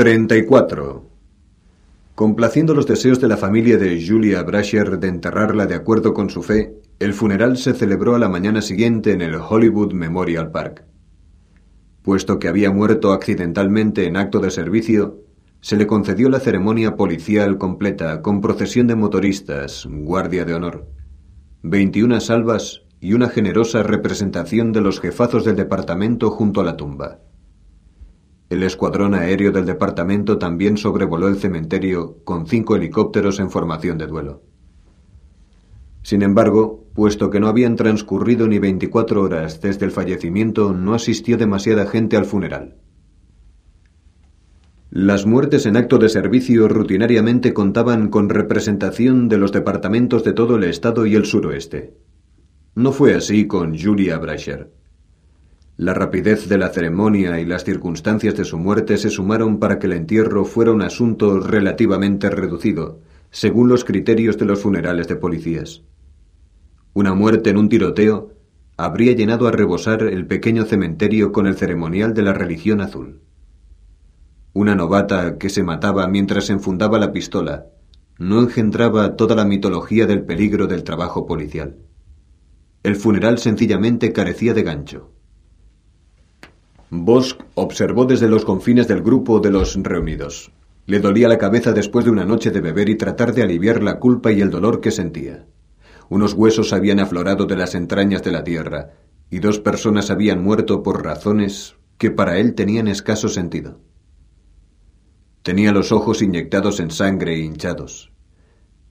34. Complaciendo los deseos de la familia de Julia Brasher de enterrarla de acuerdo con su fe, el funeral se celebró a la mañana siguiente en el Hollywood Memorial Park. Puesto que había muerto accidentalmente en acto de servicio, se le concedió la ceremonia policial completa con procesión de motoristas, guardia de honor, 21 salvas y una generosa representación de los jefazos del departamento junto a la tumba. El escuadrón aéreo del departamento también sobrevoló el cementerio con cinco helicópteros en formación de duelo. Sin embargo, puesto que no habían transcurrido ni 24 horas desde el fallecimiento, no asistió demasiada gente al funeral. Las muertes en acto de servicio rutinariamente contaban con representación de los departamentos de todo el estado y el suroeste. No fue así con Julia Brasher. La rapidez de la ceremonia y las circunstancias de su muerte se sumaron para que el entierro fuera un asunto relativamente reducido, según los criterios de los funerales de policías. Una muerte en un tiroteo habría llenado a rebosar el pequeño cementerio con el ceremonial de la religión azul. Una novata que se mataba mientras enfundaba la pistola no engendraba toda la mitología del peligro del trabajo policial. El funeral sencillamente carecía de gancho. Bosch observó desde los confines del grupo de los reunidos. Le dolía la cabeza después de una noche de beber y tratar de aliviar la culpa y el dolor que sentía. Unos huesos habían aflorado de las entrañas de la tierra, y dos personas habían muerto por razones que para él tenían escaso sentido. Tenía los ojos inyectados en sangre e hinchados,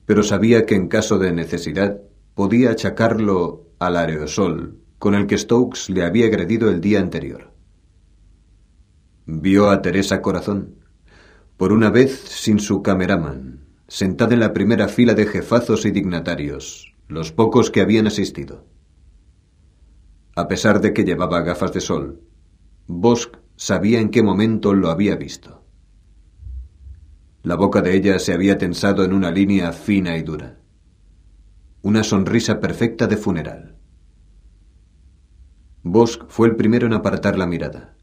pero sabía que en caso de necesidad podía achacarlo al aerosol con el que Stokes le había agredido el día anterior. Vio a Teresa Corazón, por una vez sin su cameraman, sentada en la primera fila de jefazos y dignatarios, los pocos que habían asistido. A pesar de que llevaba gafas de sol, Bosch sabía en qué momento lo había visto. La boca de ella se había tensado en una línea fina y dura. Una sonrisa perfecta de funeral. Bosch fue el primero en apartar la mirada.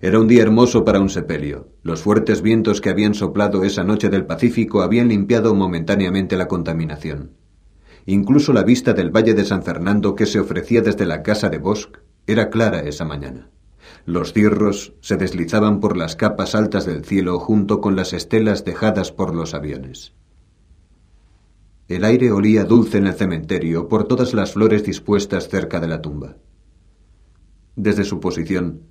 Era un día hermoso para un sepelio. Los fuertes vientos que habían soplado esa noche del Pacífico habían limpiado momentáneamente la contaminación. Incluso la vista del Valle de San Fernando que se ofrecía desde la casa de Bosch era clara esa mañana. Los cirros se deslizaban por las capas altas del cielo junto con las estelas dejadas por los aviones. El aire olía dulce en el cementerio por todas las flores dispuestas cerca de la tumba. Desde su posición,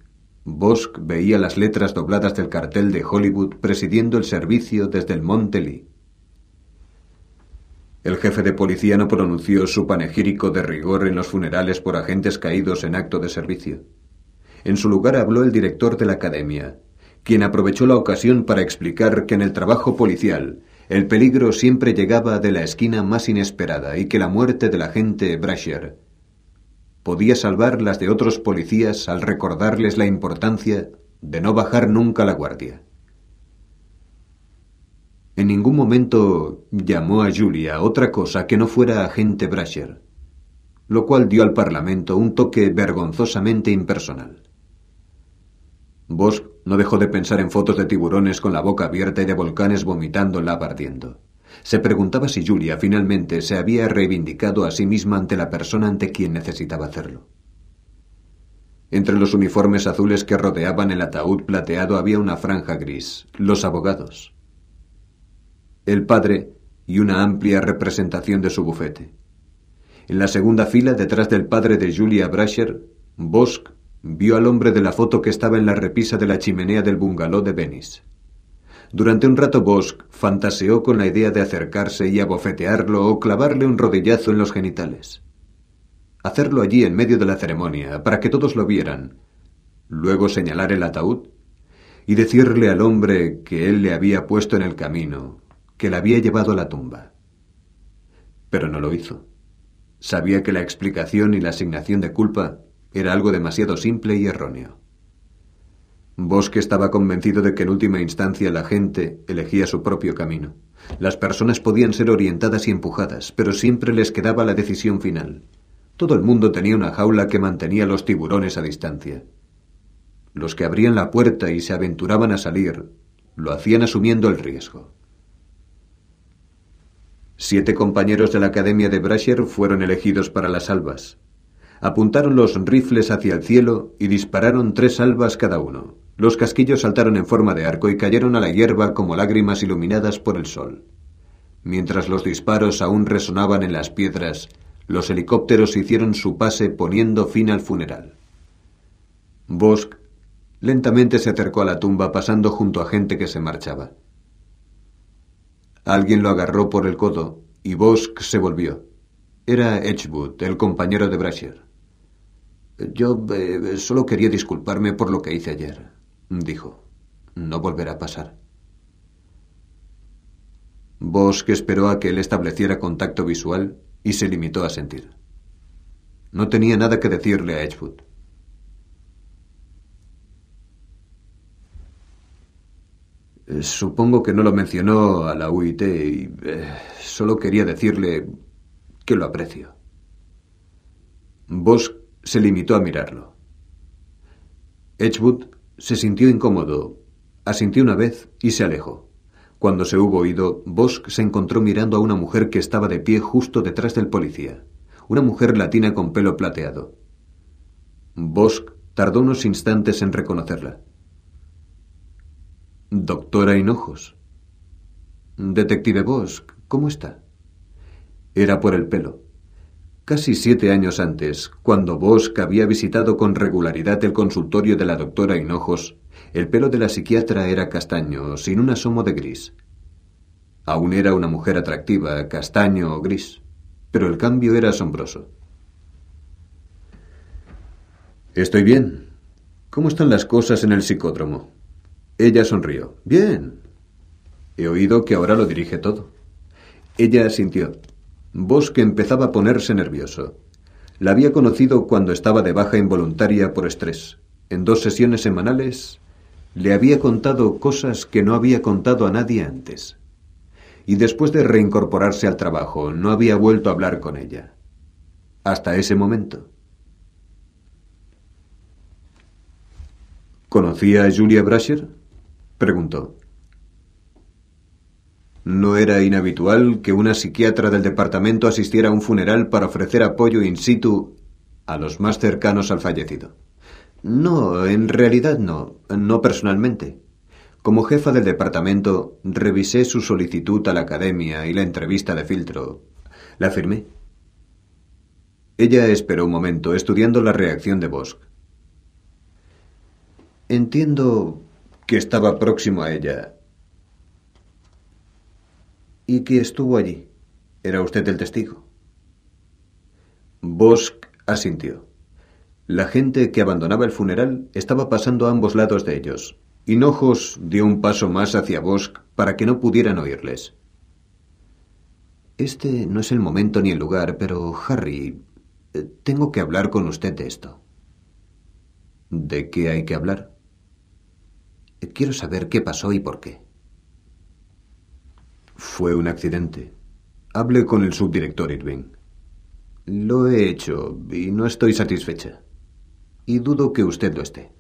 Bosch veía las letras dobladas del cartel de Hollywood presidiendo el servicio desde el Monte Lee. El jefe de policía no pronunció su panegírico de rigor en los funerales por agentes caídos en acto de servicio. En su lugar habló el director de la academia, quien aprovechó la ocasión para explicar que en el trabajo policial el peligro siempre llegaba de la esquina más inesperada y que la muerte del agente Brasher podía salvar las de otros policías al recordarles la importancia de no bajar nunca la guardia. En ningún momento llamó a Julia otra cosa que no fuera agente Brasher, lo cual dio al Parlamento un toque vergonzosamente impersonal. Bosch no dejó de pensar en fotos de tiburones con la boca abierta y de volcanes vomitando lava ardiendo. Se preguntaba si Julia finalmente se había reivindicado a sí misma ante la persona ante quien necesitaba hacerlo. Entre los uniformes azules que rodeaban el ataúd plateado había una franja gris, los abogados. El padre y una amplia representación de su bufete. En la segunda fila, detrás del padre de Julia Brasher, Bosch vio al hombre de la foto que estaba en la repisa de la chimenea del bungalow de Venice. Durante un rato Bosch fantaseó con la idea de acercarse y abofetearlo o clavarle un rodillazo en los genitales. Hacerlo allí en medio de la ceremonia, para que todos lo vieran. Luego señalar el ataúd y decirle al hombre que él le había puesto en el camino, que le había llevado a la tumba. Pero no lo hizo. Sabía que la explicación y la asignación de culpa era algo demasiado simple y erróneo. Bosque estaba convencido de que en última instancia la gente elegía su propio camino. Las personas podían ser orientadas y empujadas, pero siempre les quedaba la decisión final. Todo el mundo tenía una jaula que mantenía los tiburones a distancia. Los que abrían la puerta y se aventuraban a salir Lo hacían asumiendo el riesgo. Siete compañeros de la Academia de Brasher fueron elegidos para las albas. Apuntaron los rifles hacia el cielo y dispararon tres salvas cada uno. Los casquillos saltaron en forma de arco y cayeron a la hierba como lágrimas iluminadas por el sol. Mientras los disparos aún resonaban en las piedras, los helicópteros hicieron su pase poniendo fin al funeral. Bosch lentamente se acercó a la tumba pasando junto a gente que se marchaba. Alguien lo agarró por el codo y Bosch se volvió. Era Edgewood, el compañero de Brasher. Yo eh, solo quería disculparme por lo que hice ayer, dijo. No volverá a pasar. Bosch esperó a que él estableciera contacto visual y se limitó a sentir. No tenía nada que decirle a Edgewood. Eh, supongo que no lo mencionó a la UIT y eh, solo quería decirle que lo aprecio. Bosch se limitó a mirarlo. Edgewood se sintió incómodo, asintió una vez y se alejó. Cuando se hubo ido, Bosch se encontró mirando a una mujer que estaba de pie justo detrás del policía, una mujer latina con pelo plateado. Bosch tardó unos instantes en reconocerla. Doctora Hinojos. Detective Bosch, ¿cómo está? Era por el pelo. Casi siete años antes, cuando Bosch había visitado con regularidad el consultorio de la doctora Hinojos, el pelo de la psiquiatra era castaño, sin un asomo de gris. Aún era una mujer atractiva, castaño o gris, pero el cambio era asombroso. Estoy bien. ¿Cómo están las cosas en el psicódromo? Ella sonrió. Bien. He oído que ahora lo dirige todo. Ella asintió. Bosque empezaba a ponerse nervioso. La había conocido cuando estaba de baja involuntaria por estrés. En dos sesiones semanales le había contado cosas que no había contado a nadie antes. Y después de reincorporarse al trabajo, no había vuelto a hablar con ella. Hasta ese momento. ¿Conocía a Julia Brasher? preguntó. No era inhabitual que una psiquiatra del departamento asistiera a un funeral para ofrecer apoyo in situ a los más cercanos al fallecido. No, en realidad no, no personalmente. Como jefa del departamento, revisé su solicitud a la academia y la entrevista de filtro. La firmé. Ella esperó un momento, estudiando la reacción de Bosch. Entiendo que estaba próximo a ella. Y que estuvo allí. ¿Era usted el testigo? Bosch asintió. La gente que abandonaba el funeral estaba pasando a ambos lados de ellos. Hinojos dio un paso más hacia Bosch para que no pudieran oírles. Este no es el momento ni el lugar, pero Harry, eh, tengo que hablar con usted de esto. ¿De qué hay que hablar? Quiero saber qué pasó y por qué. Fue un accidente. Hable con el subdirector Irving. Lo he hecho y no estoy satisfecha. Y dudo que usted lo esté.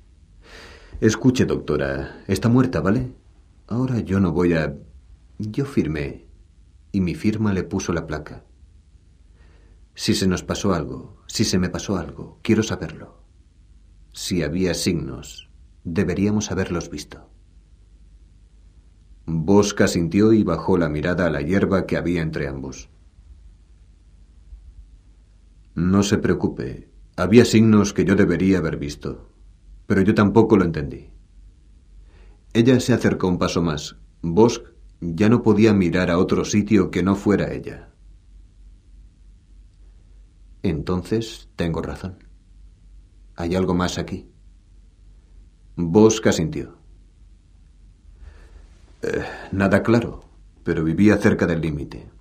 Escuche, doctora, está muerta, ¿vale? Ahora yo no voy a... Yo firmé y mi firma le puso la placa. Si se nos pasó algo, si se me pasó algo, quiero saberlo. Si había signos, Deberíamos haberlos visto. Bosca sintió y bajó la mirada a la hierba que había entre ambos. No se preocupe. Había signos que yo debería haber visto, pero yo tampoco lo entendí. Ella se acercó un paso más. Bosch ya no podía mirar a otro sitio que no fuera ella. Entonces tengo razón. Hay algo más aquí. Bosca sintió. Eh, nada claro, pero vivía cerca del límite.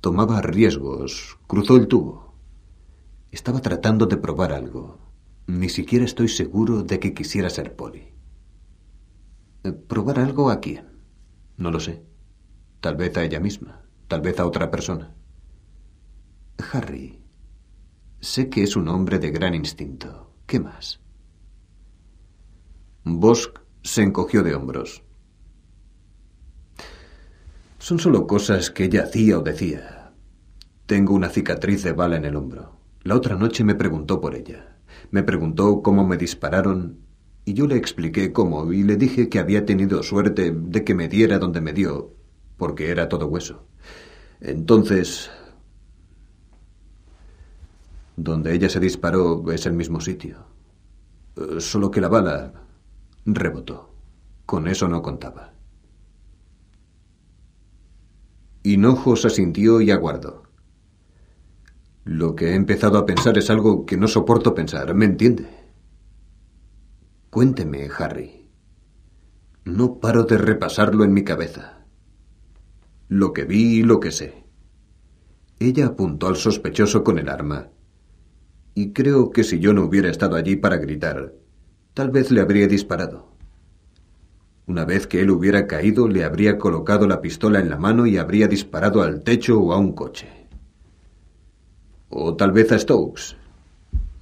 Tomaba riesgos, cruzó el tubo. Estaba tratando de probar algo. Ni siquiera estoy seguro de que quisiera ser poli. Eh, ¿Probar algo a quién? No lo sé. Tal vez a ella misma, tal vez a otra persona. Harry, sé que es un hombre de gran instinto. ¿Qué más? Bosch se encogió de hombros. Son solo cosas que ella hacía o decía. Tengo una cicatriz de bala en el hombro. La otra noche me preguntó por ella. Me preguntó cómo me dispararon y yo le expliqué cómo y le dije que había tenido suerte de que me diera donde me dio, porque era todo hueso. Entonces... Donde ella se disparó es el mismo sitio. Solo que la bala rebotó. Con eso no contaba. Hinojos asintió y aguardó. Lo que he empezado a pensar es algo que no soporto pensar, ¿me entiende? Cuénteme, Harry. No paro de repasarlo en mi cabeza. Lo que vi y lo que sé. Ella apuntó al sospechoso con el arma. Y creo que si yo no hubiera estado allí para gritar, tal vez le habría disparado. Una vez que él hubiera caído, le habría colocado la pistola en la mano y habría disparado al techo o a un coche. O tal vez a Stokes.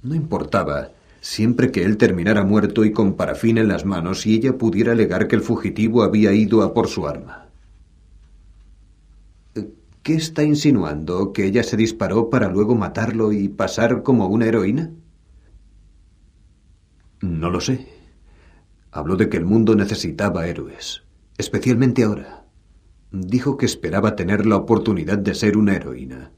No importaba, siempre que él terminara muerto y con parafina en las manos y ella pudiera alegar que el fugitivo había ido a por su arma. ¿Qué está insinuando? ¿Que ella se disparó para luego matarlo y pasar como una heroína? No lo sé. Habló de que el mundo necesitaba héroes, especialmente ahora. Dijo que esperaba tener la oportunidad de ser una heroína.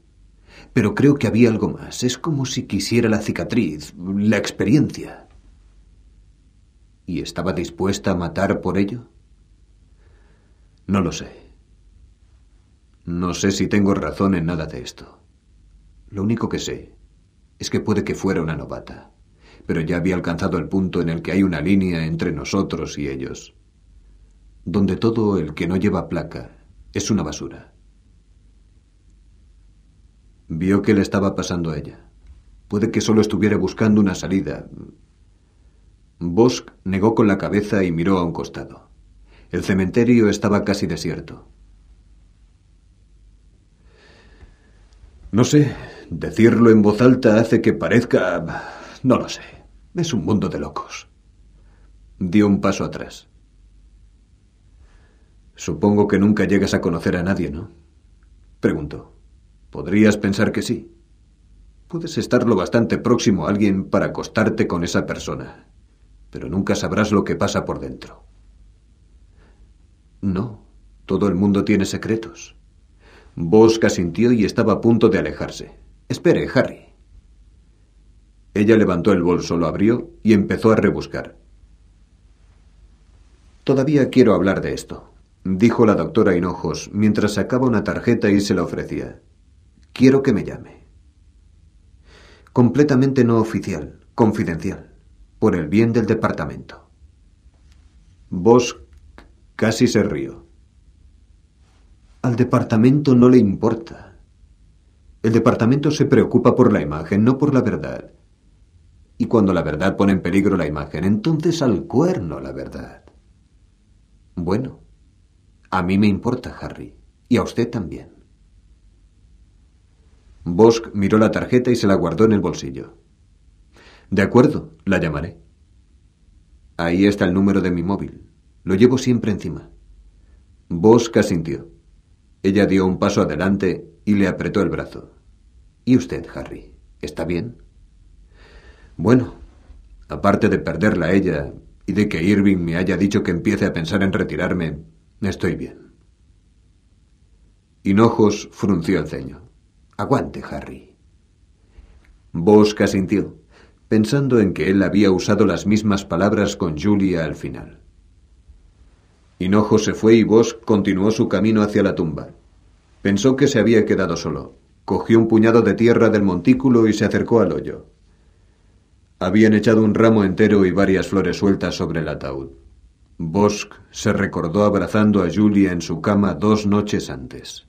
Pero creo que había algo más. Es como si quisiera la cicatriz, la experiencia. ¿Y estaba dispuesta a matar por ello? No lo sé. No sé si tengo razón en nada de esto. Lo único que sé es que puede que fuera una novata pero ya había alcanzado el punto en el que hay una línea entre nosotros y ellos, donde todo el que no lleva placa es una basura. Vio que le estaba pasando a ella. Puede que solo estuviera buscando una salida. Bosch negó con la cabeza y miró a un costado. El cementerio estaba casi desierto. No sé, decirlo en voz alta hace que parezca... No lo sé. Es un mundo de locos. Dio un paso atrás. Supongo que nunca llegas a conocer a nadie, ¿no? Preguntó. Podrías pensar que sí. Puedes estar lo bastante próximo a alguien para acostarte con esa persona, pero nunca sabrás lo que pasa por dentro. No, todo el mundo tiene secretos. Bosca sintió y estaba a punto de alejarse. Espere, Harry. Ella levantó el bolso, lo abrió y empezó a rebuscar. Todavía quiero hablar de esto, dijo la doctora Hinojos mientras sacaba una tarjeta y se la ofrecía. Quiero que me llame. Completamente no oficial, confidencial, por el bien del departamento. Vos casi se rió. Al departamento no le importa. El departamento se preocupa por la imagen, no por la verdad. Y cuando la verdad pone en peligro la imagen, entonces al cuerno la verdad. Bueno, a mí me importa, Harry, y a usted también. Bosch miró la tarjeta y se la guardó en el bolsillo. De acuerdo, la llamaré. Ahí está el número de mi móvil. Lo llevo siempre encima. Bosch asintió. Ella dio un paso adelante y le apretó el brazo. ¿Y usted, Harry? ¿Está bien? Bueno, aparte de perderla a ella y de que Irving me haya dicho que empiece a pensar en retirarme, estoy bien. Hinojos frunció el ceño. Aguante, Harry. Bosque asintió, pensando en que él había usado las mismas palabras con Julia al final. Hinojos se fue y Bosque continuó su camino hacia la tumba. Pensó que se había quedado solo. Cogió un puñado de tierra del montículo y se acercó al hoyo. Habían echado un ramo entero y varias flores sueltas sobre el ataúd. Bosch se recordó abrazando a Julia en su cama dos noches antes.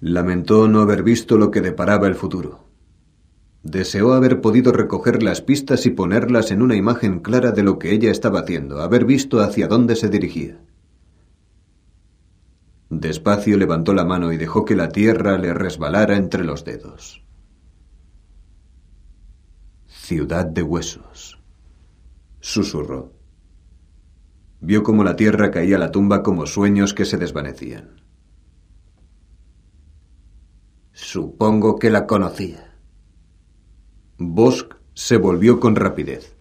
Lamentó no haber visto lo que deparaba el futuro. Deseó haber podido recoger las pistas y ponerlas en una imagen clara de lo que ella estaba haciendo, haber visto hacia dónde se dirigía. Despacio levantó la mano y dejó que la tierra le resbalara entre los dedos. Ciudad de huesos, susurró. Vio cómo la tierra caía a la tumba como sueños que se desvanecían. Supongo que la conocía. Bosk se volvió con rapidez.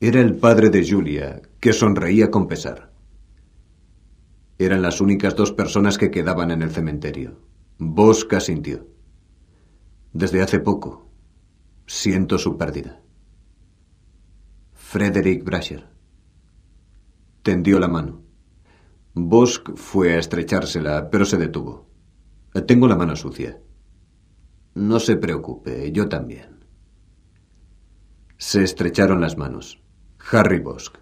Era el padre de Julia, que sonreía con pesar. Eran las únicas dos personas que quedaban en el cementerio. Bosk asintió. Desde hace poco, siento su pérdida. Frederick Brasher. Tendió la mano. Bosk fue a estrechársela, pero se detuvo. Tengo la mano sucia. No se preocupe, yo también. Se estrecharon las manos. Harry Bosk.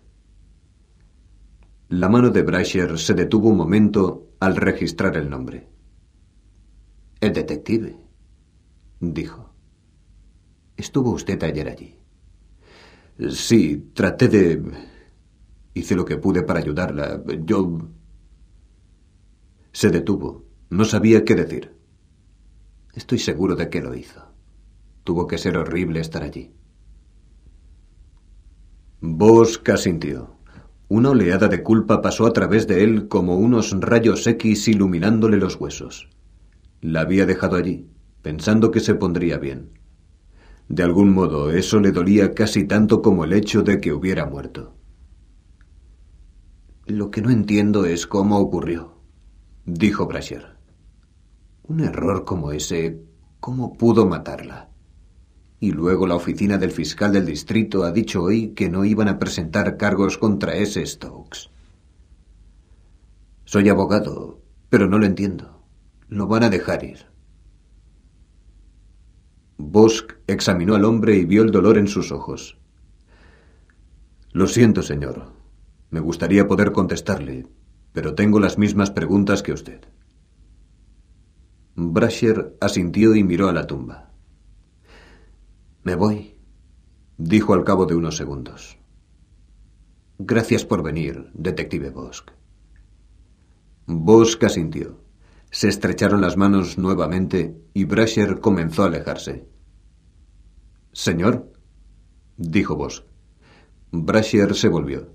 La mano de Brasher se detuvo un momento al registrar el nombre. El detective, dijo. ¿Estuvo usted ayer allí? Sí, traté de... Hice lo que pude para ayudarla. Yo... Se detuvo. No sabía qué decir. Estoy seguro de que lo hizo. Tuvo que ser horrible estar allí. Bosch asintió. Una oleada de culpa pasó a través de él como unos rayos X iluminándole los huesos. La había dejado allí, pensando que se pondría bien. De algún modo, eso le dolía casi tanto como el hecho de que hubiera muerto. Lo que no entiendo es cómo ocurrió, dijo Brasher. Un error como ese, ¿cómo pudo matarla? Y luego la oficina del fiscal del distrito ha dicho hoy que no iban a presentar cargos contra ese Stokes. Soy abogado, pero no lo entiendo. Lo van a dejar ir. Bosk examinó al hombre y vio el dolor en sus ojos. Lo siento, señor. Me gustaría poder contestarle, pero tengo las mismas preguntas que usted. Brasher asintió y miró a la tumba. Me voy, dijo al cabo de unos segundos. Gracias por venir, detective Bosk. Bosk asintió. Se estrecharon las manos nuevamente y Brasher comenzó a alejarse. Señor, dijo Bosk. Brasher se volvió.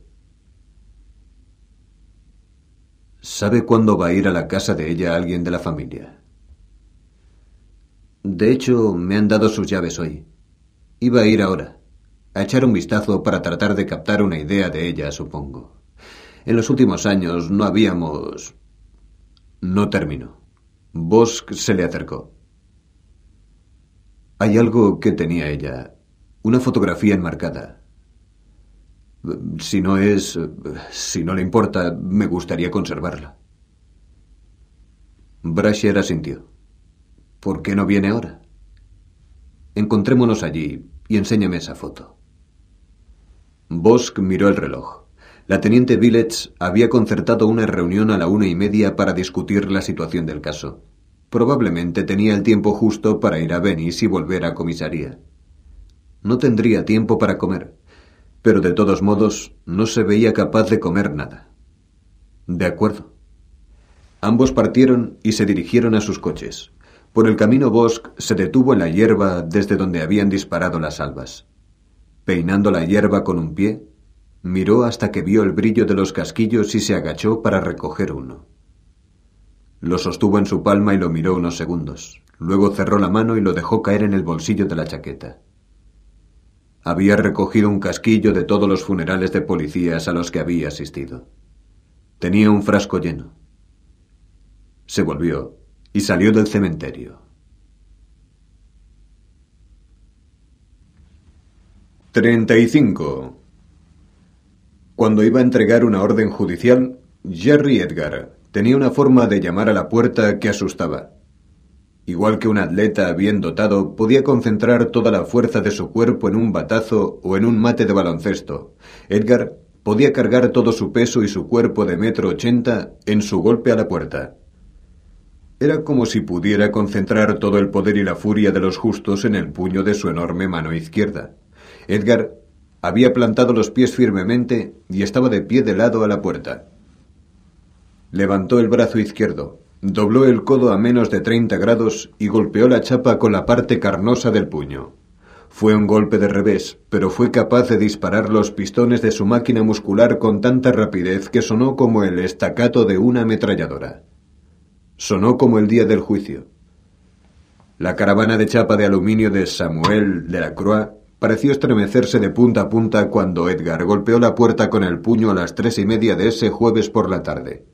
¿Sabe cuándo va a ir a la casa de ella alguien de la familia? De hecho, me han dado sus llaves hoy. Iba a ir ahora, a echar un vistazo para tratar de captar una idea de ella, supongo. En los últimos años no habíamos no terminó. Bosk se le acercó. Hay algo que tenía ella. Una fotografía enmarcada. Si no es... si no le importa, me gustaría conservarla. Brasher asintió. ¿Por qué no viene ahora? Encontrémonos allí y enséñame esa foto. Bosk miró el reloj. La teniente Villets había concertado una reunión a la una y media para discutir la situación del caso. Probablemente tenía el tiempo justo para ir a Venice y volver a comisaría. No tendría tiempo para comer, pero de todos modos no se veía capaz de comer nada. De acuerdo. Ambos partieron y se dirigieron a sus coches. Por el camino Bosk se detuvo en la hierba desde donde habían disparado las albas. Peinando la hierba con un pie, Miró hasta que vio el brillo de los casquillos y se agachó para recoger uno. Lo sostuvo en su palma y lo miró unos segundos. Luego cerró la mano y lo dejó caer en el bolsillo de la chaqueta. Había recogido un casquillo de todos los funerales de policías a los que había asistido. Tenía un frasco lleno. Se volvió y salió del cementerio. 35. Cuando iba a entregar una orden judicial, Jerry Edgar tenía una forma de llamar a la puerta que asustaba. Igual que un atleta bien dotado, podía concentrar toda la fuerza de su cuerpo en un batazo o en un mate de baloncesto. Edgar podía cargar todo su peso y su cuerpo de metro ochenta en su golpe a la puerta. Era como si pudiera concentrar todo el poder y la furia de los justos en el puño de su enorme mano izquierda. Edgar había plantado los pies firmemente y estaba de pie de lado a la puerta. Levantó el brazo izquierdo, dobló el codo a menos de treinta grados y golpeó la chapa con la parte carnosa del puño. Fue un golpe de revés, pero fue capaz de disparar los pistones de su máquina muscular con tanta rapidez que sonó como el estacato de una ametralladora. Sonó como el día del juicio. La caravana de chapa de aluminio de Samuel de la Croix pareció estremecerse de punta a punta cuando Edgar golpeó la puerta con el puño a las tres y media de ese jueves por la tarde.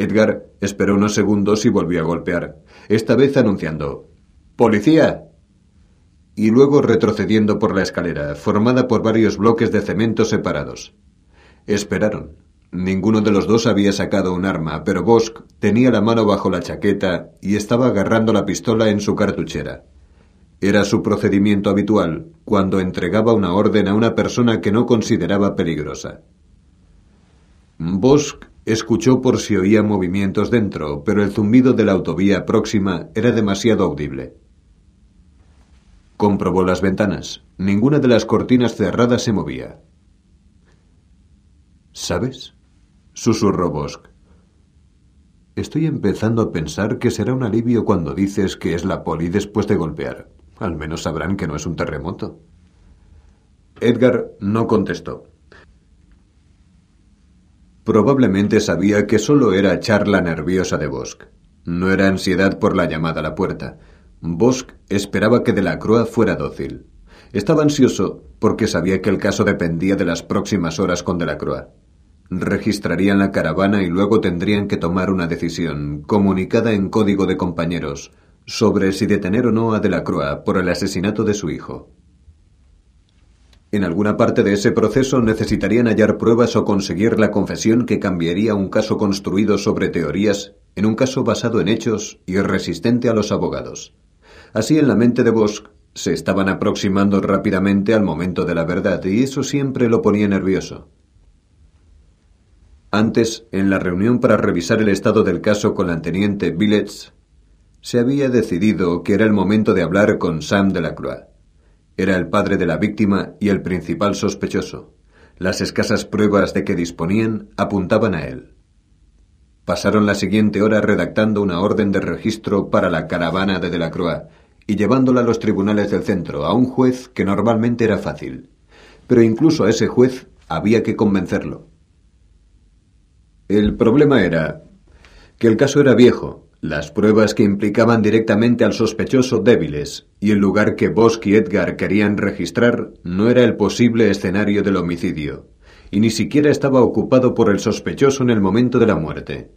Edgar esperó unos segundos y volvió a golpear, esta vez anunciando ¡Policía! y luego retrocediendo por la escalera, formada por varios bloques de cemento separados. Esperaron. Ninguno de los dos había sacado un arma, pero Bosch tenía la mano bajo la chaqueta y estaba agarrando la pistola en su cartuchera. Era su procedimiento habitual cuando entregaba una orden a una persona que no consideraba peligrosa. Bosch escuchó por si oía movimientos dentro, pero el zumbido de la autovía próxima era demasiado audible. Comprobó las ventanas. Ninguna de las cortinas cerradas se movía. ¿Sabes? susurró Bosch. Estoy empezando a pensar que será un alivio cuando dices que es la poli después de golpear. Al menos sabrán que no es un terremoto. Edgar no contestó. Probablemente sabía que solo era charla nerviosa de Bosch. No era ansiedad por la llamada a la puerta. Bosch esperaba que Delacroix fuera dócil. Estaba ansioso porque sabía que el caso dependía de las próximas horas con Delacroix. Registrarían la caravana y luego tendrían que tomar una decisión, comunicada en código de compañeros, sobre si detener o no a Delacroix por el asesinato de su hijo. En alguna parte de ese proceso necesitarían hallar pruebas o conseguir la confesión que cambiaría un caso construido sobre teorías en un caso basado en hechos y resistente a los abogados. Así en la mente de Bosch se estaban aproximando rápidamente al momento de la verdad y eso siempre lo ponía nervioso. Antes, en la reunión para revisar el estado del caso con la teniente Billets, se había decidido que era el momento de hablar con Sam Delacroix. Era el padre de la víctima y el principal sospechoso. Las escasas pruebas de que disponían apuntaban a él. Pasaron la siguiente hora redactando una orden de registro para la caravana de Delacroix y llevándola a los tribunales del centro, a un juez que normalmente era fácil. Pero incluso a ese juez había que convencerlo. El problema era que el caso era viejo, las pruebas que implicaban directamente al sospechoso débiles, y el lugar que Bosch y Edgar querían registrar no era el posible escenario del homicidio, y ni siquiera estaba ocupado por el sospechoso en el momento de la muerte.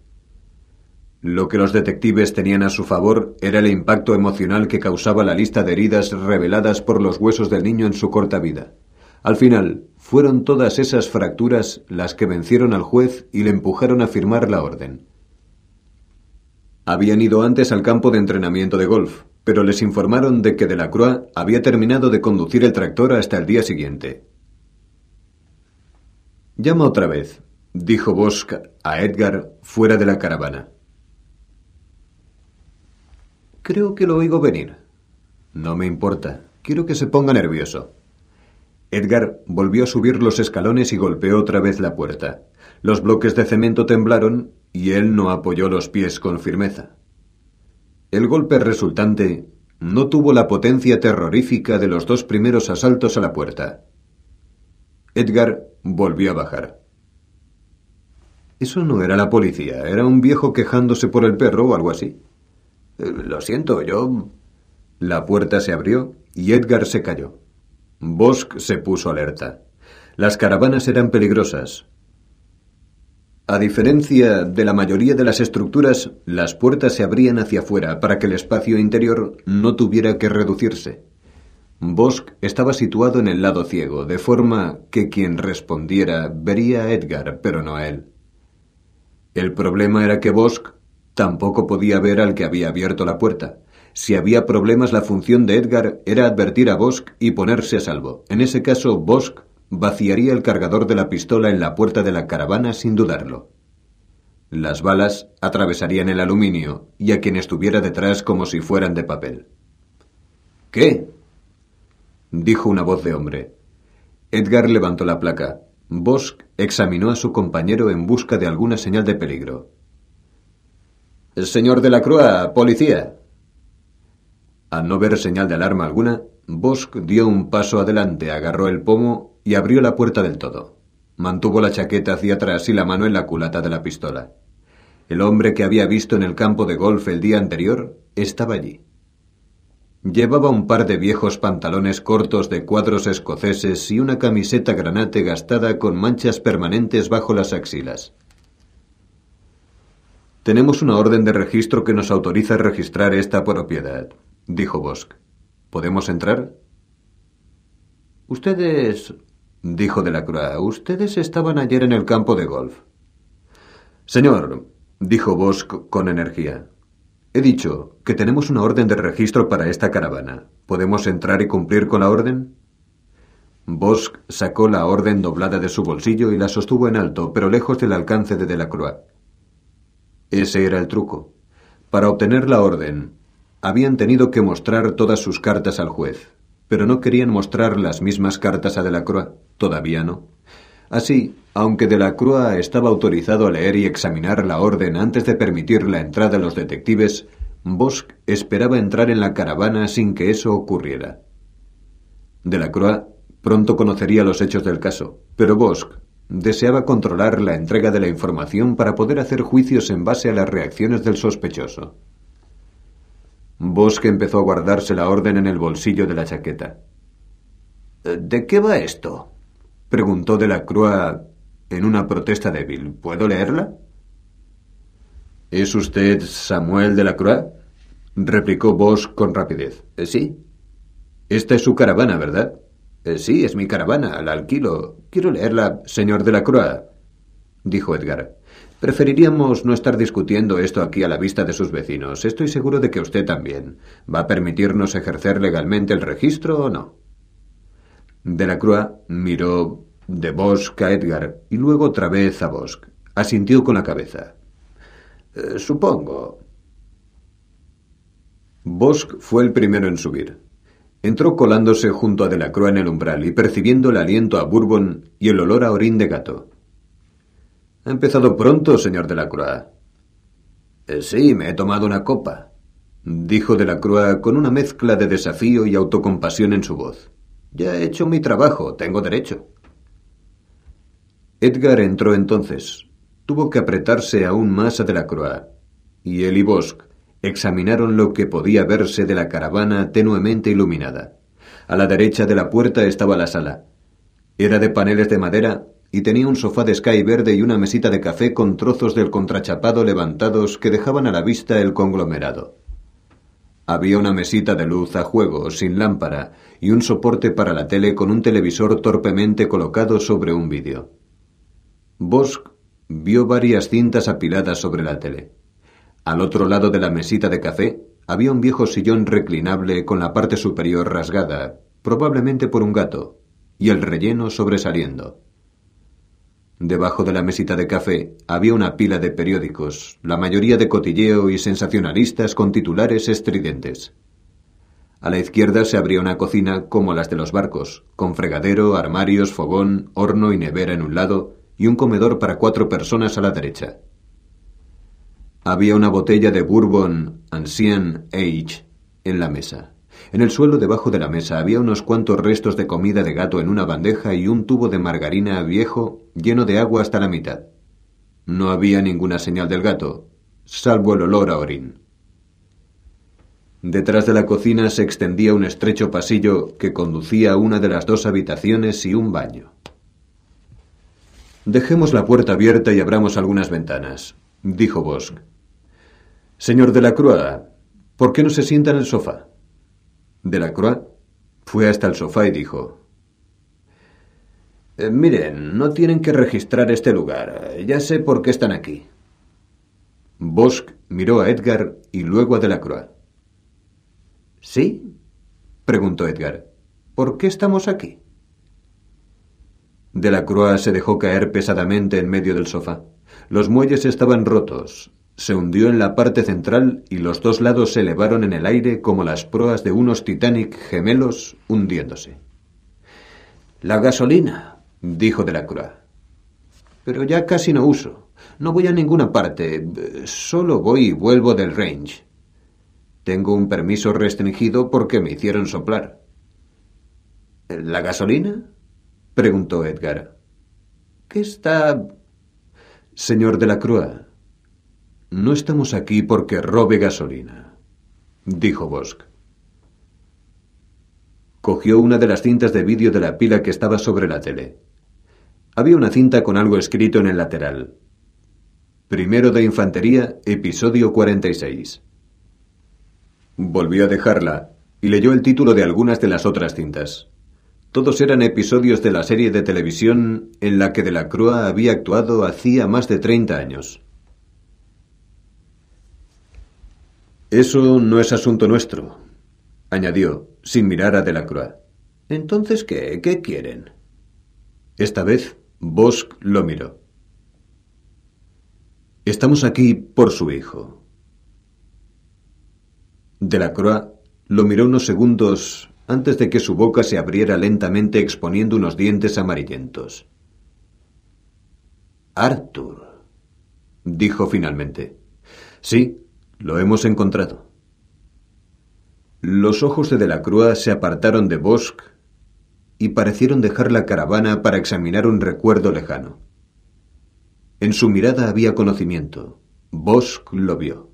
Lo que los detectives tenían a su favor era el impacto emocional que causaba la lista de heridas reveladas por los huesos del niño en su corta vida. Al final, fueron todas esas fracturas las que vencieron al juez y le empujaron a firmar la orden. Habían ido antes al campo de entrenamiento de golf, pero les informaron de que Delacroix había terminado de conducir el tractor hasta el día siguiente. Llama otra vez, dijo Bosch a Edgar fuera de la caravana. Creo que lo oigo venir. No me importa. Quiero que se ponga nervioso. Edgar volvió a subir los escalones y golpeó otra vez la puerta. Los bloques de cemento temblaron y él no apoyó los pies con firmeza. El golpe resultante no tuvo la potencia terrorífica de los dos primeros asaltos a la puerta. Edgar volvió a bajar. Eso no era la policía, era un viejo quejándose por el perro o algo así. Eh, lo siento, yo... La puerta se abrió y Edgar se cayó. Bosch se puso alerta. Las caravanas eran peligrosas. A diferencia de la mayoría de las estructuras, las puertas se abrían hacia afuera para que el espacio interior no tuviera que reducirse. Bosch estaba situado en el lado ciego, de forma que quien respondiera vería a Edgar, pero no a él. El problema era que Bosch Tampoco podía ver al que había abierto la puerta. Si había problemas, la función de Edgar era advertir a Bosch y ponerse a salvo. En ese caso, Bosch vaciaría el cargador de la pistola en la puerta de la caravana sin dudarlo. Las balas atravesarían el aluminio y a quien estuviera detrás como si fueran de papel. ¿Qué? dijo una voz de hombre. Edgar levantó la placa. Bosch examinó a su compañero en busca de alguna señal de peligro. Señor de la Cruz, policía. Al no ver señal de alarma alguna, Bosk dio un paso adelante, agarró el pomo y abrió la puerta del todo. Mantuvo la chaqueta hacia atrás y la mano en la culata de la pistola. El hombre que había visto en el campo de golf el día anterior estaba allí. Llevaba un par de viejos pantalones cortos de cuadros escoceses y una camiseta granate gastada con manchas permanentes bajo las axilas. Tenemos una orden de registro que nos autoriza a registrar esta propiedad, dijo Bosk. ¿Podemos entrar? Ustedes, dijo Delacroix, ustedes estaban ayer en el campo de golf. Señor, dijo Bosk con energía, he dicho que tenemos una orden de registro para esta caravana. ¿Podemos entrar y cumplir con la orden? Bosk sacó la orden doblada de su bolsillo y la sostuvo en alto, pero lejos del alcance de Delacroix. Ese era el truco. Para obtener la orden, habían tenido que mostrar todas sus cartas al juez, pero no querían mostrar las mismas cartas a Delacroix. Todavía no. Así, aunque Delacroix estaba autorizado a leer y examinar la orden antes de permitir la entrada a los detectives, Bosch esperaba entrar en la caravana sin que eso ocurriera. Delacroix pronto conocería los hechos del caso, pero Bosch Deseaba controlar la entrega de la información para poder hacer juicios en base a las reacciones del sospechoso. Bosque empezó a guardarse la orden en el bolsillo de la chaqueta. ¿De qué va esto? preguntó de la Croix en una protesta débil. ¿Puedo leerla? ¿Es usted Samuel de la Croix? replicó Bosque con rapidez. Sí. Esta es su caravana, ¿verdad? Eh, sí, es mi caravana, la alquilo. Quiero leerla, señor de la Croix, dijo Edgar. Preferiríamos no estar discutiendo esto aquí a la vista de sus vecinos. Estoy seguro de que usted también. ¿Va a permitirnos ejercer legalmente el registro o no? De la Croix miró de Bosque a Edgar y luego otra vez a Bosque. Asintió con la cabeza. Eh, supongo. Bosque fue el primero en subir. Entró colándose junto a Delacroix en el umbral y percibiendo el aliento a bourbon y el olor a orín de gato. ¿Ha empezado pronto, señor Delacroix? Eh, sí, me he tomado una copa, dijo Delacroix con una mezcla de desafío y autocompasión en su voz. Ya he hecho mi trabajo, tengo derecho. Edgar entró entonces. Tuvo que apretarse aún más a Delacroix, y él y Bosque Examinaron lo que podía verse de la caravana tenuemente iluminada. A la derecha de la puerta estaba la sala. Era de paneles de madera y tenía un sofá de sky verde y una mesita de café con trozos del contrachapado levantados que dejaban a la vista el conglomerado. Había una mesita de luz a juego, sin lámpara, y un soporte para la tele con un televisor torpemente colocado sobre un vídeo. Bosch vio varias cintas apiladas sobre la tele. Al otro lado de la mesita de café había un viejo sillón reclinable con la parte superior rasgada, probablemente por un gato, y el relleno sobresaliendo. Debajo de la mesita de café había una pila de periódicos, la mayoría de cotilleo y sensacionalistas con titulares estridentes. A la izquierda se abría una cocina como las de los barcos, con fregadero, armarios, fogón, horno y nevera en un lado y un comedor para cuatro personas a la derecha. Había una botella de Bourbon Ancien Age en la mesa. En el suelo debajo de la mesa había unos cuantos restos de comida de gato en una bandeja y un tubo de margarina viejo lleno de agua hasta la mitad. No había ninguna señal del gato, salvo el olor a orín. Detrás de la cocina se extendía un estrecho pasillo que conducía a una de las dos habitaciones y un baño. Dejemos la puerta abierta y abramos algunas ventanas, dijo Bosch. Señor Delacroix, ¿por qué no se sienta en el sofá? Delacroix fue hasta el sofá y dijo, eh, Miren, no tienen que registrar este lugar. Ya sé por qué están aquí. Bosch miró a Edgar y luego a Delacroix. ¿Sí? preguntó Edgar. ¿Por qué estamos aquí? Delacroix se dejó caer pesadamente en medio del sofá. Los muelles estaban rotos, se hundió en la parte central y los dos lados se elevaron en el aire como las proas de unos Titanic gemelos hundiéndose. La gasolina, dijo de la Croix. Pero ya casi no uso. No voy a ninguna parte. Solo voy y vuelvo del range. Tengo un permiso restringido porque me hicieron soplar. ¿La gasolina? preguntó Edgar. ¿Qué está... Señor de la Croix, no estamos aquí porque robe gasolina, dijo Bosch. Cogió una de las cintas de vídeo de la pila que estaba sobre la tele. Había una cinta con algo escrito en el lateral. Primero de Infantería, episodio 46. Volvió a dejarla y leyó el título de algunas de las otras cintas. Todos eran episodios de la serie de televisión en la que Delacroix había actuado hacía más de 30 años. Eso no es asunto nuestro, añadió, sin mirar a Delacroix. Entonces, ¿qué? ¿Qué quieren? Esta vez, Bosch lo miró. Estamos aquí por su hijo. Delacroix lo miró unos segundos antes de que su boca se abriera lentamente exponiendo unos dientes amarillentos. Arthur, dijo finalmente. Sí, lo hemos encontrado. Los ojos de Delacroix se apartaron de Bosch y parecieron dejar la caravana para examinar un recuerdo lejano. En su mirada había conocimiento. Bosch lo vio.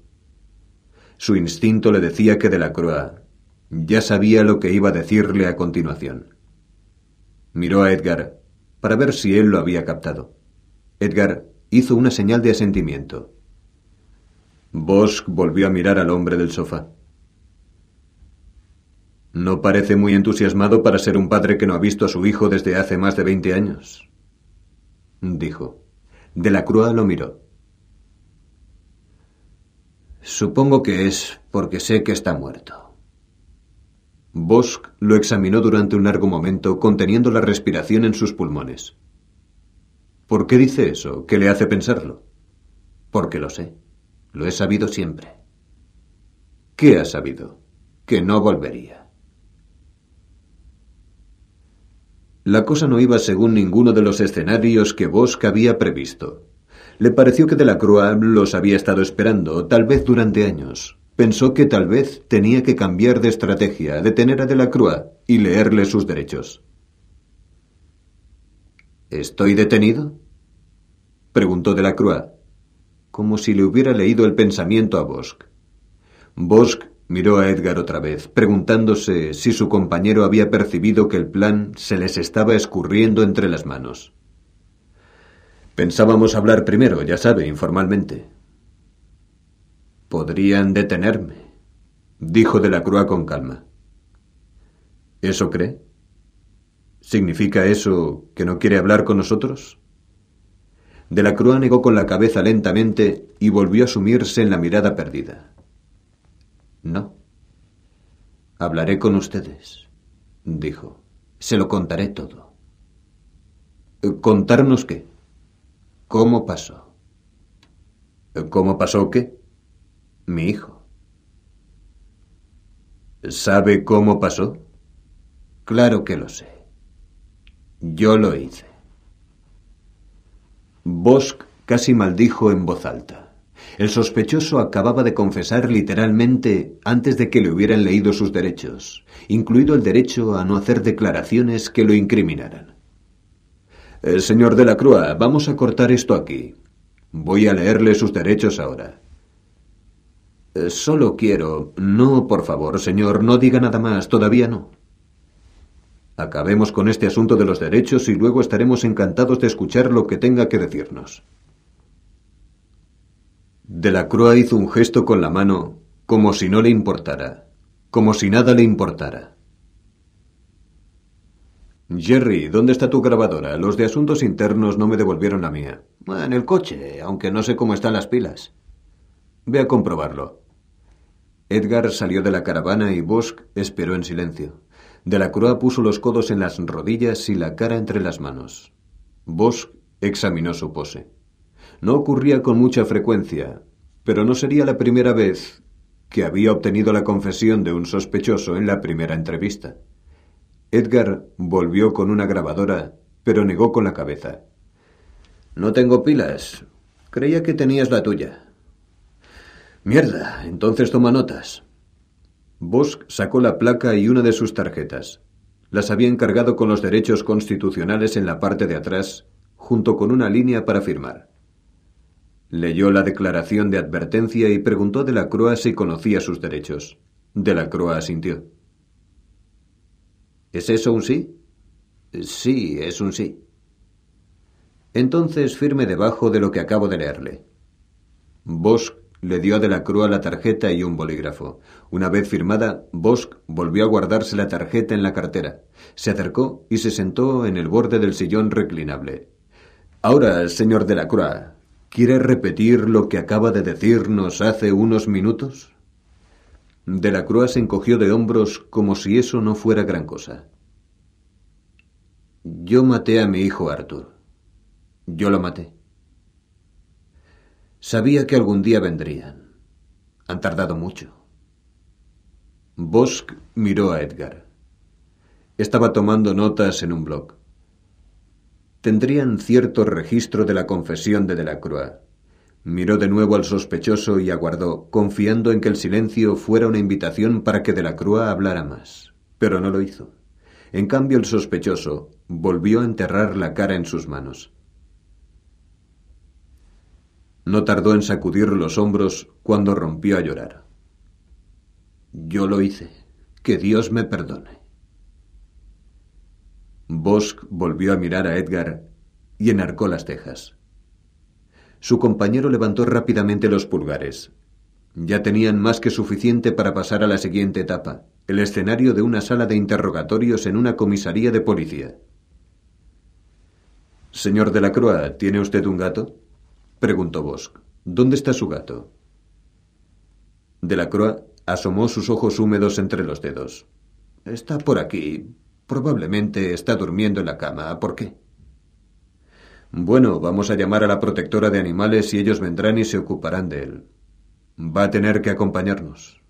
Su instinto le decía que Delacroix ya sabía lo que iba a decirle a continuación. Miró a Edgar para ver si él lo había captado. Edgar hizo una señal de asentimiento. Bosch volvió a mirar al hombre del sofá. No parece muy entusiasmado para ser un padre que no ha visto a su hijo desde hace más de veinte años, dijo. De la Crua lo miró. Supongo que es porque sé que está muerto. Bosch lo examinó durante un largo momento, conteniendo la respiración en sus pulmones. ¿Por qué dice eso? ¿Qué le hace pensarlo? Porque lo sé. Lo he sabido siempre. ¿Qué ha sabido? Que no volvería. La cosa no iba según ninguno de los escenarios que Bosch había previsto. Le pareció que Delacroix los había estado esperando, tal vez durante años, Pensó que tal vez tenía que cambiar de estrategia, detener a Delacroix y leerle sus derechos. ¿Estoy detenido? preguntó Delacroix, como si le hubiera leído el pensamiento a Bosch. Bosch miró a Edgar otra vez, preguntándose si su compañero había percibido que el plan se les estaba escurriendo entre las manos. Pensábamos hablar primero, ya sabe, informalmente. Podrían detenerme, dijo de la con calma. ¿Eso cree? ¿Significa eso que no quiere hablar con nosotros? De la Crua negó con la cabeza lentamente y volvió a sumirse en la mirada perdida. No. Hablaré con ustedes, dijo. Se lo contaré todo. ¿Contarnos qué? ¿Cómo pasó? ¿Cómo pasó qué? Mi hijo. ¿Sabe cómo pasó? Claro que lo sé. Yo lo hice. Bosch casi maldijo en voz alta. El sospechoso acababa de confesar literalmente antes de que le hubieran leído sus derechos, incluido el derecho a no hacer declaraciones que lo incriminaran. Eh, señor de la Crua, vamos a cortar esto aquí. Voy a leerle sus derechos ahora. Eh, solo quiero... No, por favor, señor, no diga nada más, todavía no. Acabemos con este asunto de los derechos y luego estaremos encantados de escuchar lo que tenga que decirnos. De la Crua hizo un gesto con la mano como si no le importara, como si nada le importara. Jerry, ¿dónde está tu grabadora? Los de asuntos internos no me devolvieron la mía. En el coche, aunque no sé cómo están las pilas. Ve a comprobarlo. Edgar salió de la caravana y Bosch esperó en silencio. De la Croix puso los codos en las rodillas y la cara entre las manos. Bosch examinó su pose. No ocurría con mucha frecuencia, pero no sería la primera vez que había obtenido la confesión de un sospechoso en la primera entrevista. Edgar volvió con una grabadora, pero negó con la cabeza. No tengo pilas. Creía que tenías la tuya. Mierda, entonces toma notas. Bosch sacó la placa y una de sus tarjetas. Las había encargado con los derechos constitucionales en la parte de atrás, junto con una línea para firmar. Leyó la declaración de advertencia y preguntó de la Croa si conocía sus derechos. De la Croa asintió. ¿Es eso un sí? Sí, es un sí. Entonces firme debajo de lo que acabo de leerle. Bosch le dio a De la Crua la tarjeta y un bolígrafo. Una vez firmada, Bosch volvió a guardarse la tarjeta en la cartera. Se acercó y se sentó en el borde del sillón reclinable. Ahora, señor De la ¿quiere repetir lo que acaba de decirnos hace unos minutos? De la Crua se encogió de hombros como si eso no fuera gran cosa. Yo maté a mi hijo Arthur. Yo lo maté. Sabía que algún día vendrían. Han tardado mucho. Bosch miró a Edgar. Estaba tomando notas en un blog. Tendrían cierto registro de la confesión de Delacroix. Miró de nuevo al sospechoso y aguardó, confiando en que el silencio fuera una invitación para que Delacroix hablara más. Pero no lo hizo. En cambio, el sospechoso volvió a enterrar la cara en sus manos. No tardó en sacudir los hombros cuando rompió a llorar. Yo lo hice. Que Dios me perdone. Bosch volvió a mirar a Edgar y enarcó las cejas. Su compañero levantó rápidamente los pulgares. Ya tenían más que suficiente para pasar a la siguiente etapa, el escenario de una sala de interrogatorios en una comisaría de policía. Señor de la Croix, ¿tiene usted un gato? Preguntó Bosch. ¿Dónde está su gato? De la Croix asomó sus ojos húmedos entre los dedos. Está por aquí. Probablemente está durmiendo en la cama. ¿Por qué? Bueno, vamos a llamar a la protectora de animales y ellos vendrán y se ocuparán de él. Va a tener que acompañarnos.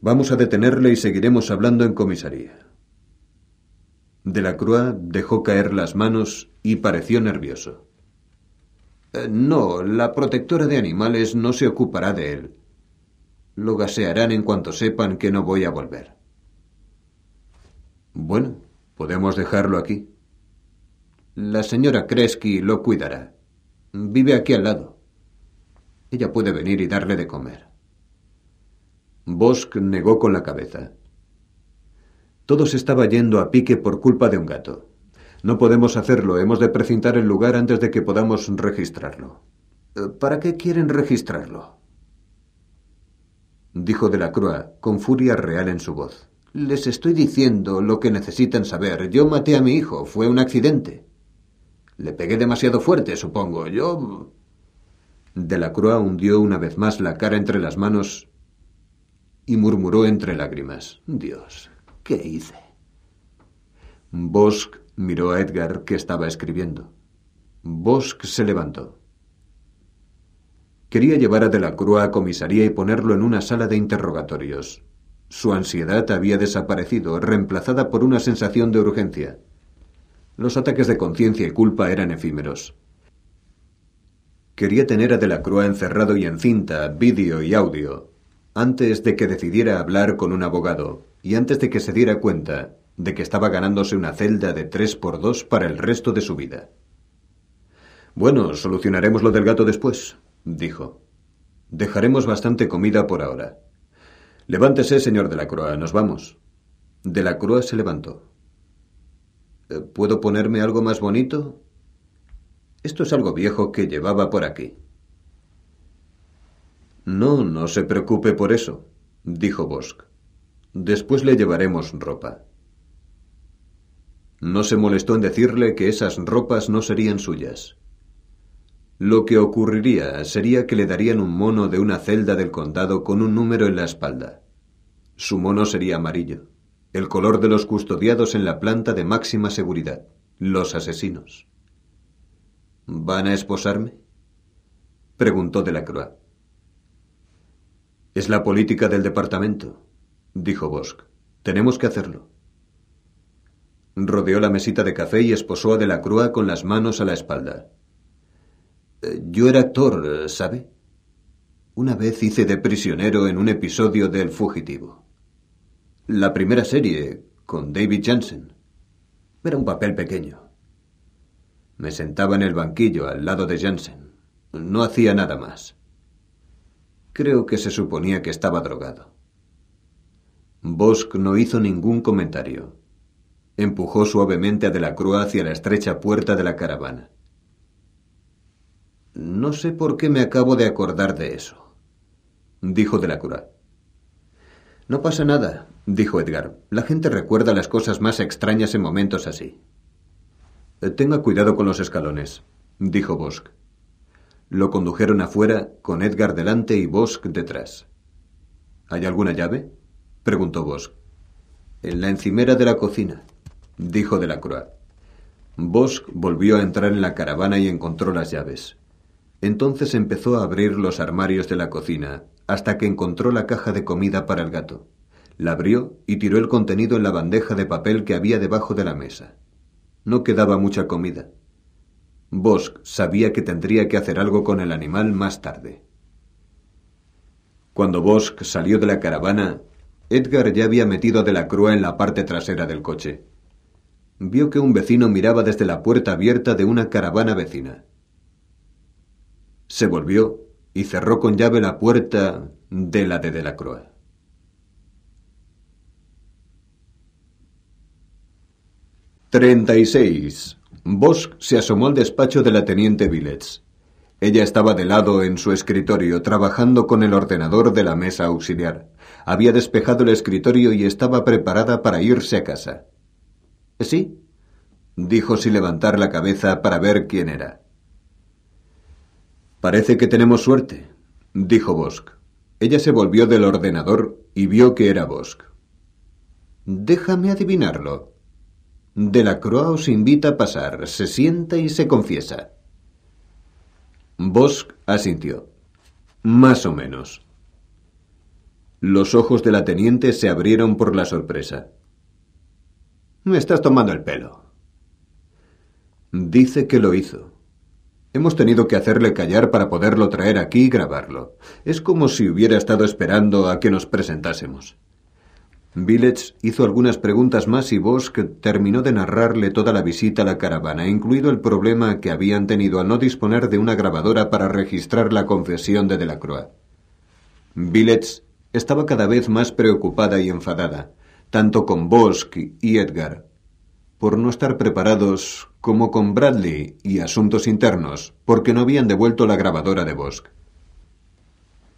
Vamos a detenerle y seguiremos hablando en comisaría. De la Croix dejó caer las manos y pareció nervioso. Eh, no, la protectora de animales no se ocupará de él. Lo gasearán en cuanto sepan que no voy a volver. Bueno, podemos dejarlo aquí. La señora Kresky lo cuidará. Vive aquí al lado. Ella puede venir y darle de comer. Bosch negó con la cabeza. Todo se estaba yendo a pique por culpa de un gato. No podemos hacerlo. Hemos de precintar el lugar antes de que podamos registrarlo. Eh, ¿Para qué quieren registrarlo? Dijo de la Croix, con furia real en su voz. Les estoy diciendo lo que necesitan saber. Yo maté a mi hijo. Fue un accidente. Le pegué demasiado fuerte, supongo. Yo. De la Croix hundió una vez más la cara entre las manos y murmuró entre lágrimas. Dios, ¿qué hice? Bosch Miró a Edgar, que estaba escribiendo. Bosch se levantó. Quería llevar a Delacroix a comisaría y ponerlo en una sala de interrogatorios. Su ansiedad había desaparecido, reemplazada por una sensación de urgencia. Los ataques de conciencia y culpa eran efímeros. Quería tener a Delacroix encerrado y en cinta, vídeo y audio, antes de que decidiera hablar con un abogado y antes de que se diera cuenta de que estaba ganándose una celda de tres por dos para el resto de su vida. Bueno, solucionaremos lo del gato después, dijo. Dejaremos bastante comida por ahora. Levántese, señor de la Croa, nos vamos. De la Croa se levantó. Eh, ¿Puedo ponerme algo más bonito? Esto es algo viejo que llevaba por aquí. No, no se preocupe por eso, dijo Bosch. Después le llevaremos ropa. No se molestó en decirle que esas ropas no serían suyas. Lo que ocurriría sería que le darían un mono de una celda del condado con un número en la espalda. Su mono sería amarillo, el color de los custodiados en la planta de máxima seguridad, los asesinos. ¿Van a esposarme? preguntó Delacroix. Es la política del departamento, dijo Bosch. Tenemos que hacerlo. Rodeó la mesita de café y esposó a Delacroix con las manos a la espalda. Eh, yo era actor, ¿sabe? Una vez hice de prisionero en un episodio del fugitivo. La primera serie, con David Jansen. Era un papel pequeño. Me sentaba en el banquillo al lado de Jansen. No hacía nada más. Creo que se suponía que estaba drogado. Bosk no hizo ningún comentario. Empujó suavemente a Delacroix hacia la estrecha puerta de la caravana. No sé por qué me acabo de acordar de eso, dijo Delacroix. No pasa nada, dijo Edgar. La gente recuerda las cosas más extrañas en momentos así. Tenga cuidado con los escalones, dijo Bosk. Lo condujeron afuera, con Edgar delante y Bosk detrás. ¿Hay alguna llave? preguntó Bosk. En la encimera de la cocina, dijo Delacroix. Bosk volvió a entrar en la caravana y encontró las llaves. Entonces empezó a abrir los armarios de la cocina, hasta que encontró la caja de comida para el gato. La abrió y tiró el contenido en la bandeja de papel que había debajo de la mesa. No quedaba mucha comida. Bosk sabía que tendría que hacer algo con el animal más tarde. Cuando Bosk salió de la caravana, Edgar ya había metido de la crua en la parte trasera del coche. Vio que un vecino miraba desde la puerta abierta de una caravana vecina. Se volvió y cerró con llave la puerta de la de Delacroix. Treinta y seis. Bosch se asomó al despacho de la teniente Billets. Ella estaba de lado en su escritorio, trabajando con el ordenador de la mesa auxiliar. Había despejado el escritorio y estaba preparada para irse a casa. Sí, dijo sin levantar la cabeza para ver quién era. Parece que tenemos suerte, dijo Bosk. Ella se volvió del ordenador y vio que era Bosk. Déjame adivinarlo, de la Croix os invita a pasar, se sienta y se confiesa. Bosch asintió. Más o menos. Los ojos de la teniente se abrieron por la sorpresa. Me estás tomando el pelo. Dice que lo hizo. Hemos tenido que hacerle callar para poderlo traer aquí y grabarlo. Es como si hubiera estado esperando a que nos presentásemos. Villets hizo algunas preguntas más y Bosch terminó de narrarle toda la visita a la caravana, incluido el problema que habían tenido al no disponer de una grabadora para registrar la confesión de Delacroix. Villets estaba cada vez más preocupada y enfadada, tanto con Bosch y Edgar, por no estar preparados, como con Bradley y asuntos internos, porque no habían devuelto la grabadora de Bosch.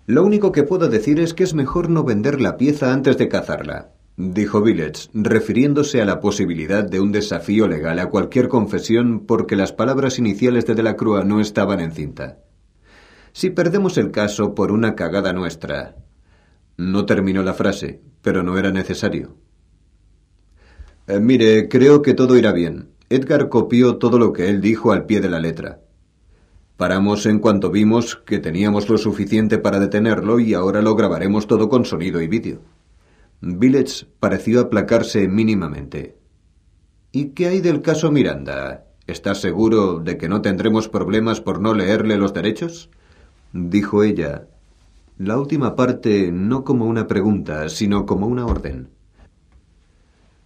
Lo único que puedo decir es que es mejor no vender la pieza antes de cazarla, dijo Villets, refiriéndose a la posibilidad de un desafío legal a cualquier confesión porque las palabras iniciales de Delacroix no estaban en cinta. Si perdemos el caso por una cagada nuestra. No terminó la frase, pero no era necesario. Eh, mire, creo que todo irá bien. Edgar copió todo lo que él dijo al pie de la letra. Paramos en cuanto vimos que teníamos lo suficiente para detenerlo y ahora lo grabaremos todo con sonido y vídeo. Billets pareció aplacarse mínimamente. ¿Y qué hay del caso Miranda? ¿Estás seguro de que no tendremos problemas por no leerle los derechos? dijo ella. La última parte no como una pregunta, sino como una orden.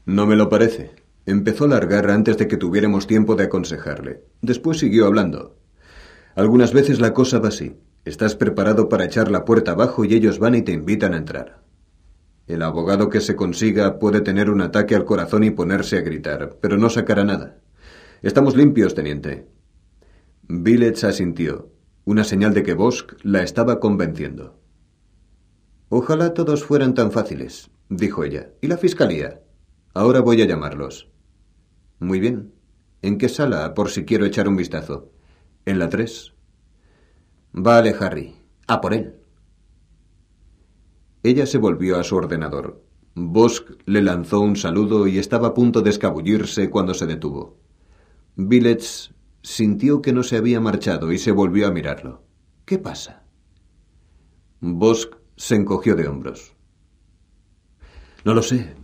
No me lo parece. Empezó a largar antes de que tuviéramos tiempo de aconsejarle. Después siguió hablando. Algunas veces la cosa va así. Estás preparado para echar la puerta abajo y ellos van y te invitan a entrar. El abogado que se consiga puede tener un ataque al corazón y ponerse a gritar, pero no sacará nada. Estamos limpios, teniente. Billets asintió, una señal de que Bosch la estaba convenciendo. Ojalá todos fueran tan fáciles, dijo ella. ¿Y la fiscalía? Ahora voy a llamarlos. Muy bien. ¿En qué sala, por si quiero echar un vistazo? En la tres. Vale, Harry. A por él. Ella se volvió a su ordenador. Bosk le lanzó un saludo y estaba a punto de escabullirse cuando se detuvo. Billets sintió que no se había marchado y se volvió a mirarlo. ¿Qué pasa? Bosk se encogió de hombros. No lo sé.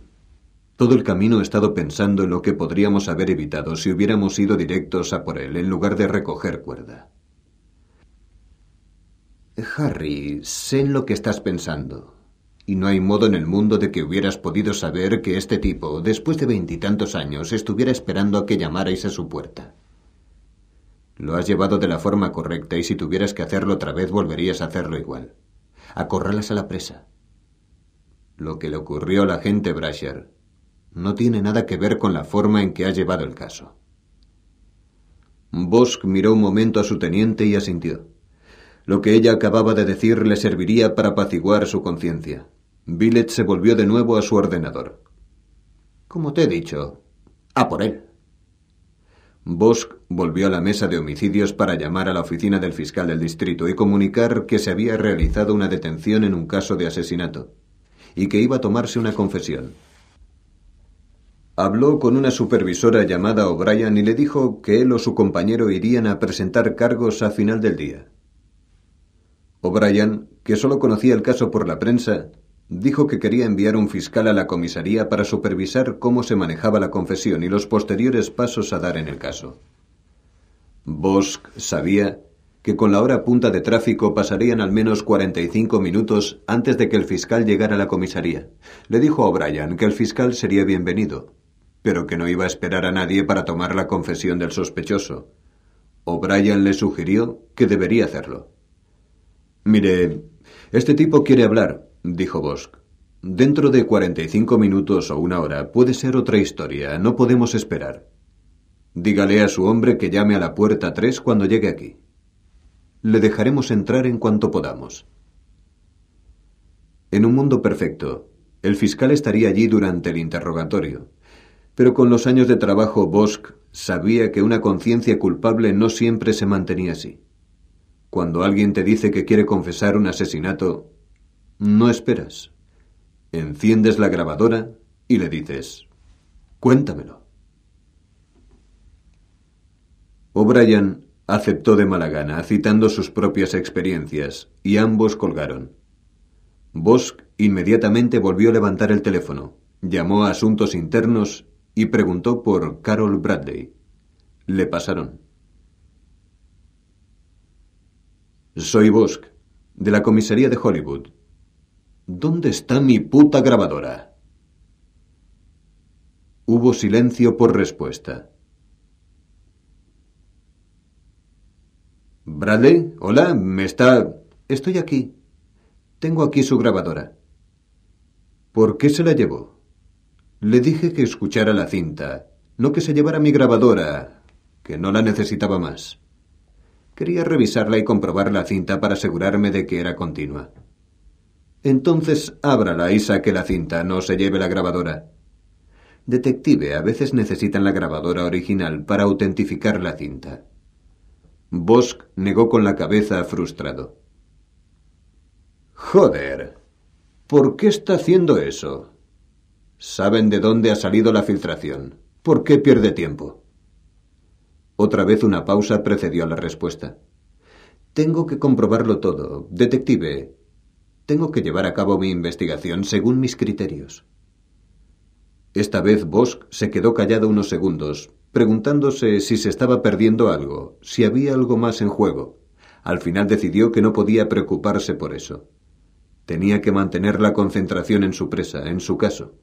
Todo el camino he estado pensando en lo que podríamos haber evitado si hubiéramos ido directos a por él en lugar de recoger cuerda. Harry, sé en lo que estás pensando. y no hay modo en el mundo de que hubieras podido saber que este tipo, después de veintitantos años, estuviera esperando a que llamarais a su puerta. Lo has llevado de la forma correcta y si tuvieras que hacerlo otra vez volverías a hacerlo igual. Acorralas a la presa. Lo que le ocurrió al agente Brasher no tiene nada que ver con la forma en que ha llevado el caso. Bosk miró un momento a su teniente y asintió. Lo que ella acababa de decir le serviría para apaciguar su conciencia. Billet se volvió de nuevo a su ordenador. Como te he dicho, a por él. Bosk volvió a la mesa de homicidios para llamar a la oficina del fiscal del distrito y comunicar que se había realizado una detención en un caso de asesinato y que iba a tomarse una confesión. Habló con una supervisora llamada O'Brien y le dijo que él o su compañero irían a presentar cargos a final del día. O'Brien, que solo conocía el caso por la prensa, dijo que quería enviar un fiscal a la comisaría para supervisar cómo se manejaba la confesión y los posteriores pasos a dar en el caso. Bosk sabía que con la hora punta de tráfico pasarían al menos 45 minutos antes de que el fiscal llegara a la comisaría. Le dijo a O'Brien que el fiscal sería bienvenido, pero que no iba a esperar a nadie para tomar la confesión del sospechoso. O'Brien le sugirió que debería hacerlo. Mire, este tipo quiere hablar, dijo Bosk. Dentro de cuarenta y cinco minutos o una hora puede ser otra historia. No podemos esperar. Dígale a su hombre que llame a la puerta tres cuando llegue aquí. Le dejaremos entrar en cuanto podamos. En un mundo perfecto, el fiscal estaría allí durante el interrogatorio. Pero con los años de trabajo, Bosk sabía que una conciencia culpable no siempre se mantenía así. Cuando alguien te dice que quiere confesar un asesinato, no esperas. Enciendes la grabadora y le dices, cuéntamelo. O'Brien aceptó de mala gana, citando sus propias experiencias, y ambos colgaron. Bosk inmediatamente volvió a levantar el teléfono, llamó a Asuntos Internos y preguntó por Carol Bradley. Le pasaron. Soy Bosk, de la comisaría de Hollywood. ¿Dónde está mi puta grabadora? Hubo silencio por respuesta. Bradley, hola, me está... Estoy aquí. Tengo aquí su grabadora. ¿Por qué se la llevó? Le dije que escuchara la cinta, no que se llevara mi grabadora, que no la necesitaba más. Quería revisarla y comprobar la cinta para asegurarme de que era continua. Entonces ábrala y saque la cinta, no se lleve la grabadora. Detective, a veces necesitan la grabadora original para autentificar la cinta. Bosk negó con la cabeza frustrado. Joder. ¿Por qué está haciendo eso? Saben de dónde ha salido la filtración. ¿Por qué pierde tiempo? Otra vez una pausa precedió a la respuesta. Tengo que comprobarlo todo. Detective, tengo que llevar a cabo mi investigación según mis criterios. Esta vez Bosk se quedó callado unos segundos, preguntándose si se estaba perdiendo algo, si había algo más en juego. Al final decidió que no podía preocuparse por eso. Tenía que mantener la concentración en su presa, en su caso.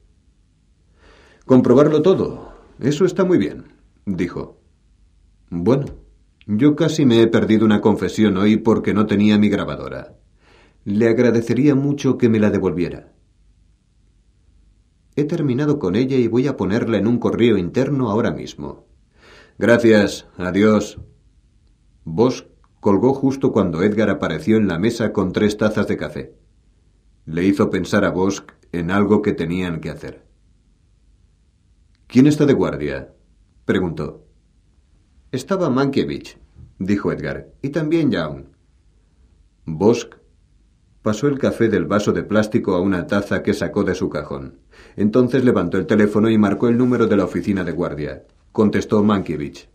Comprobarlo todo. Eso está muy bien, dijo. Bueno, yo casi me he perdido una confesión hoy porque no tenía mi grabadora. Le agradecería mucho que me la devolviera. He terminado con ella y voy a ponerla en un correo interno ahora mismo. Gracias. Adiós. Bosch colgó justo cuando Edgar apareció en la mesa con tres tazas de café. Le hizo pensar a Bosch en algo que tenían que hacer. ¿Quién está de guardia? preguntó. Estaba Mankiewicz, dijo Edgar, y también Young. Bosk pasó el café del vaso de plástico a una taza que sacó de su cajón. Entonces levantó el teléfono y marcó el número de la oficina de guardia. Contestó Mankiewicz.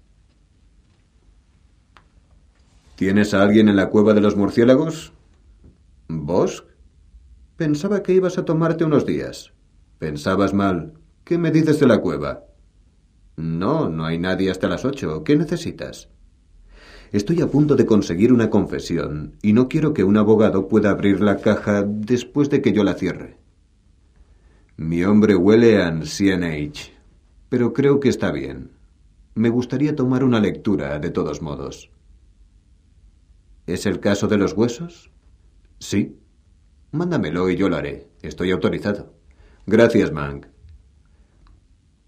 ¿Tienes a alguien en la cueva de los murciélagos? ¿Bosk? Pensaba que ibas a tomarte unos días. Pensabas mal. ¿Qué me dices de la cueva? No, no hay nadie hasta las ocho. ¿Qué necesitas? Estoy a punto de conseguir una confesión y no quiero que un abogado pueda abrir la caja después de que yo la cierre. Mi hombre huele a Age, pero creo que está bien. Me gustaría tomar una lectura, de todos modos. ¿Es el caso de los huesos? Sí. Mándamelo y yo lo haré. Estoy autorizado. Gracias, Mank.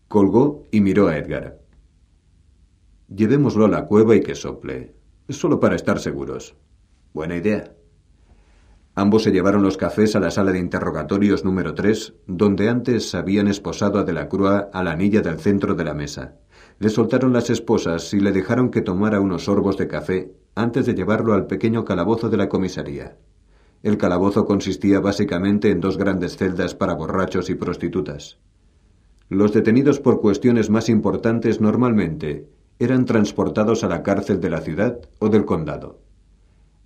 Colgó y miró a Edgar. Llevémoslo a la cueva y que sople. Solo para estar seguros. Buena idea. Ambos se llevaron los cafés a la sala de interrogatorios número 3, donde antes habían esposado a De la Crua a la anilla del centro de la mesa. Le soltaron las esposas y le dejaron que tomara unos sorbos de café antes de llevarlo al pequeño calabozo de la comisaría. El calabozo consistía básicamente en dos grandes celdas para borrachos y prostitutas. Los detenidos por cuestiones más importantes normalmente eran transportados a la cárcel de la ciudad o del condado.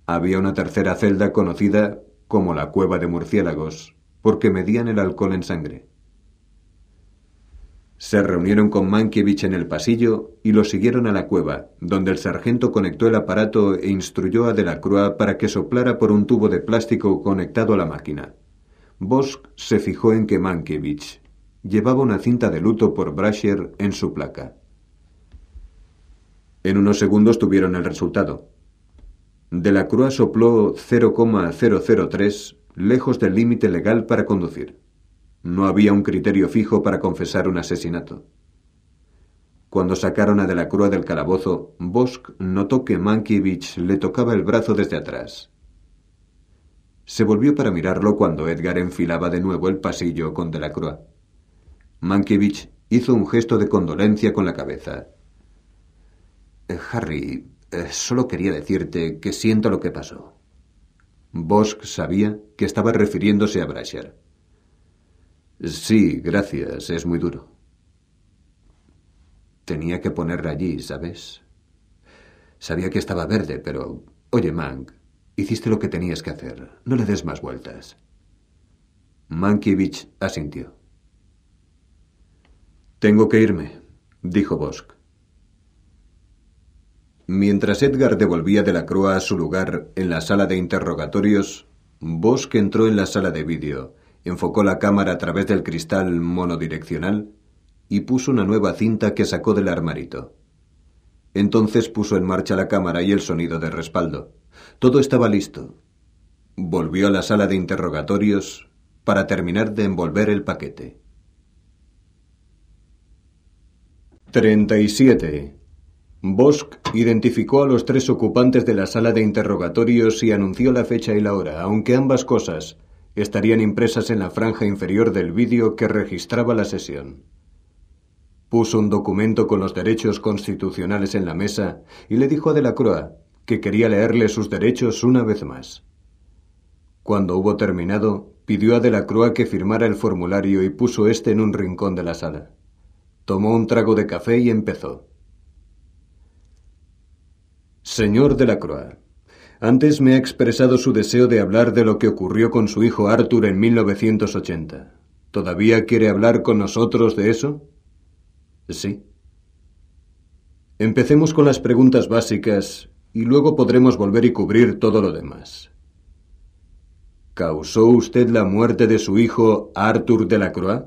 Había una tercera celda conocida como la cueva de murciélagos, porque medían el alcohol en sangre. Se reunieron con Mankiewicz en el pasillo y lo siguieron a la cueva, donde el sargento conectó el aparato e instruyó a Delacroix para que soplara por un tubo de plástico conectado a la máquina. Bosch se fijó en que Mankiewicz llevaba una cinta de luto por Brasher en su placa. En unos segundos tuvieron el resultado. De la Cruz sopló 0,003 lejos del límite legal para conducir. No había un criterio fijo para confesar un asesinato. Cuando sacaron a De la Cruz del calabozo, Bosch notó que Mankiewicz le tocaba el brazo desde atrás. Se volvió para mirarlo cuando Edgar enfilaba de nuevo el pasillo con De la Cruz. Mankiewicz hizo un gesto de condolencia con la cabeza. Eh, Harry, eh, solo quería decirte que siento lo que pasó. Bosch sabía que estaba refiriéndose a Brasher. Sí, gracias, es muy duro. Tenía que ponerla allí, ¿sabes? Sabía que estaba verde, pero... Oye, Mank, hiciste lo que tenías que hacer. No le des más vueltas. Mankiewicz asintió. Tengo que irme, dijo Bosch. Mientras Edgar devolvía de la Croa a su lugar en la sala de interrogatorios, Bosch entró en la sala de vídeo, enfocó la cámara a través del cristal monodireccional y puso una nueva cinta que sacó del armarito. Entonces puso en marcha la cámara y el sonido de respaldo. Todo estaba listo. Volvió a la sala de interrogatorios para terminar de envolver el paquete. 37. Bosch identificó a los tres ocupantes de la sala de interrogatorios y anunció la fecha y la hora, aunque ambas cosas estarían impresas en la franja inferior del vídeo que registraba la sesión. Puso un documento con los derechos constitucionales en la mesa y le dijo a Delacroix que quería leerle sus derechos una vez más. Cuando hubo terminado, pidió a Delacroix que firmara el formulario y puso este en un rincón de la sala. Tomó un trago de café y empezó. Señor de la Croix, antes me ha expresado su deseo de hablar de lo que ocurrió con su hijo Arthur en 1980. ¿Todavía quiere hablar con nosotros de eso? Sí. Empecemos con las preguntas básicas y luego podremos volver y cubrir todo lo demás. ¿Causó usted la muerte de su hijo Arthur de la Croix?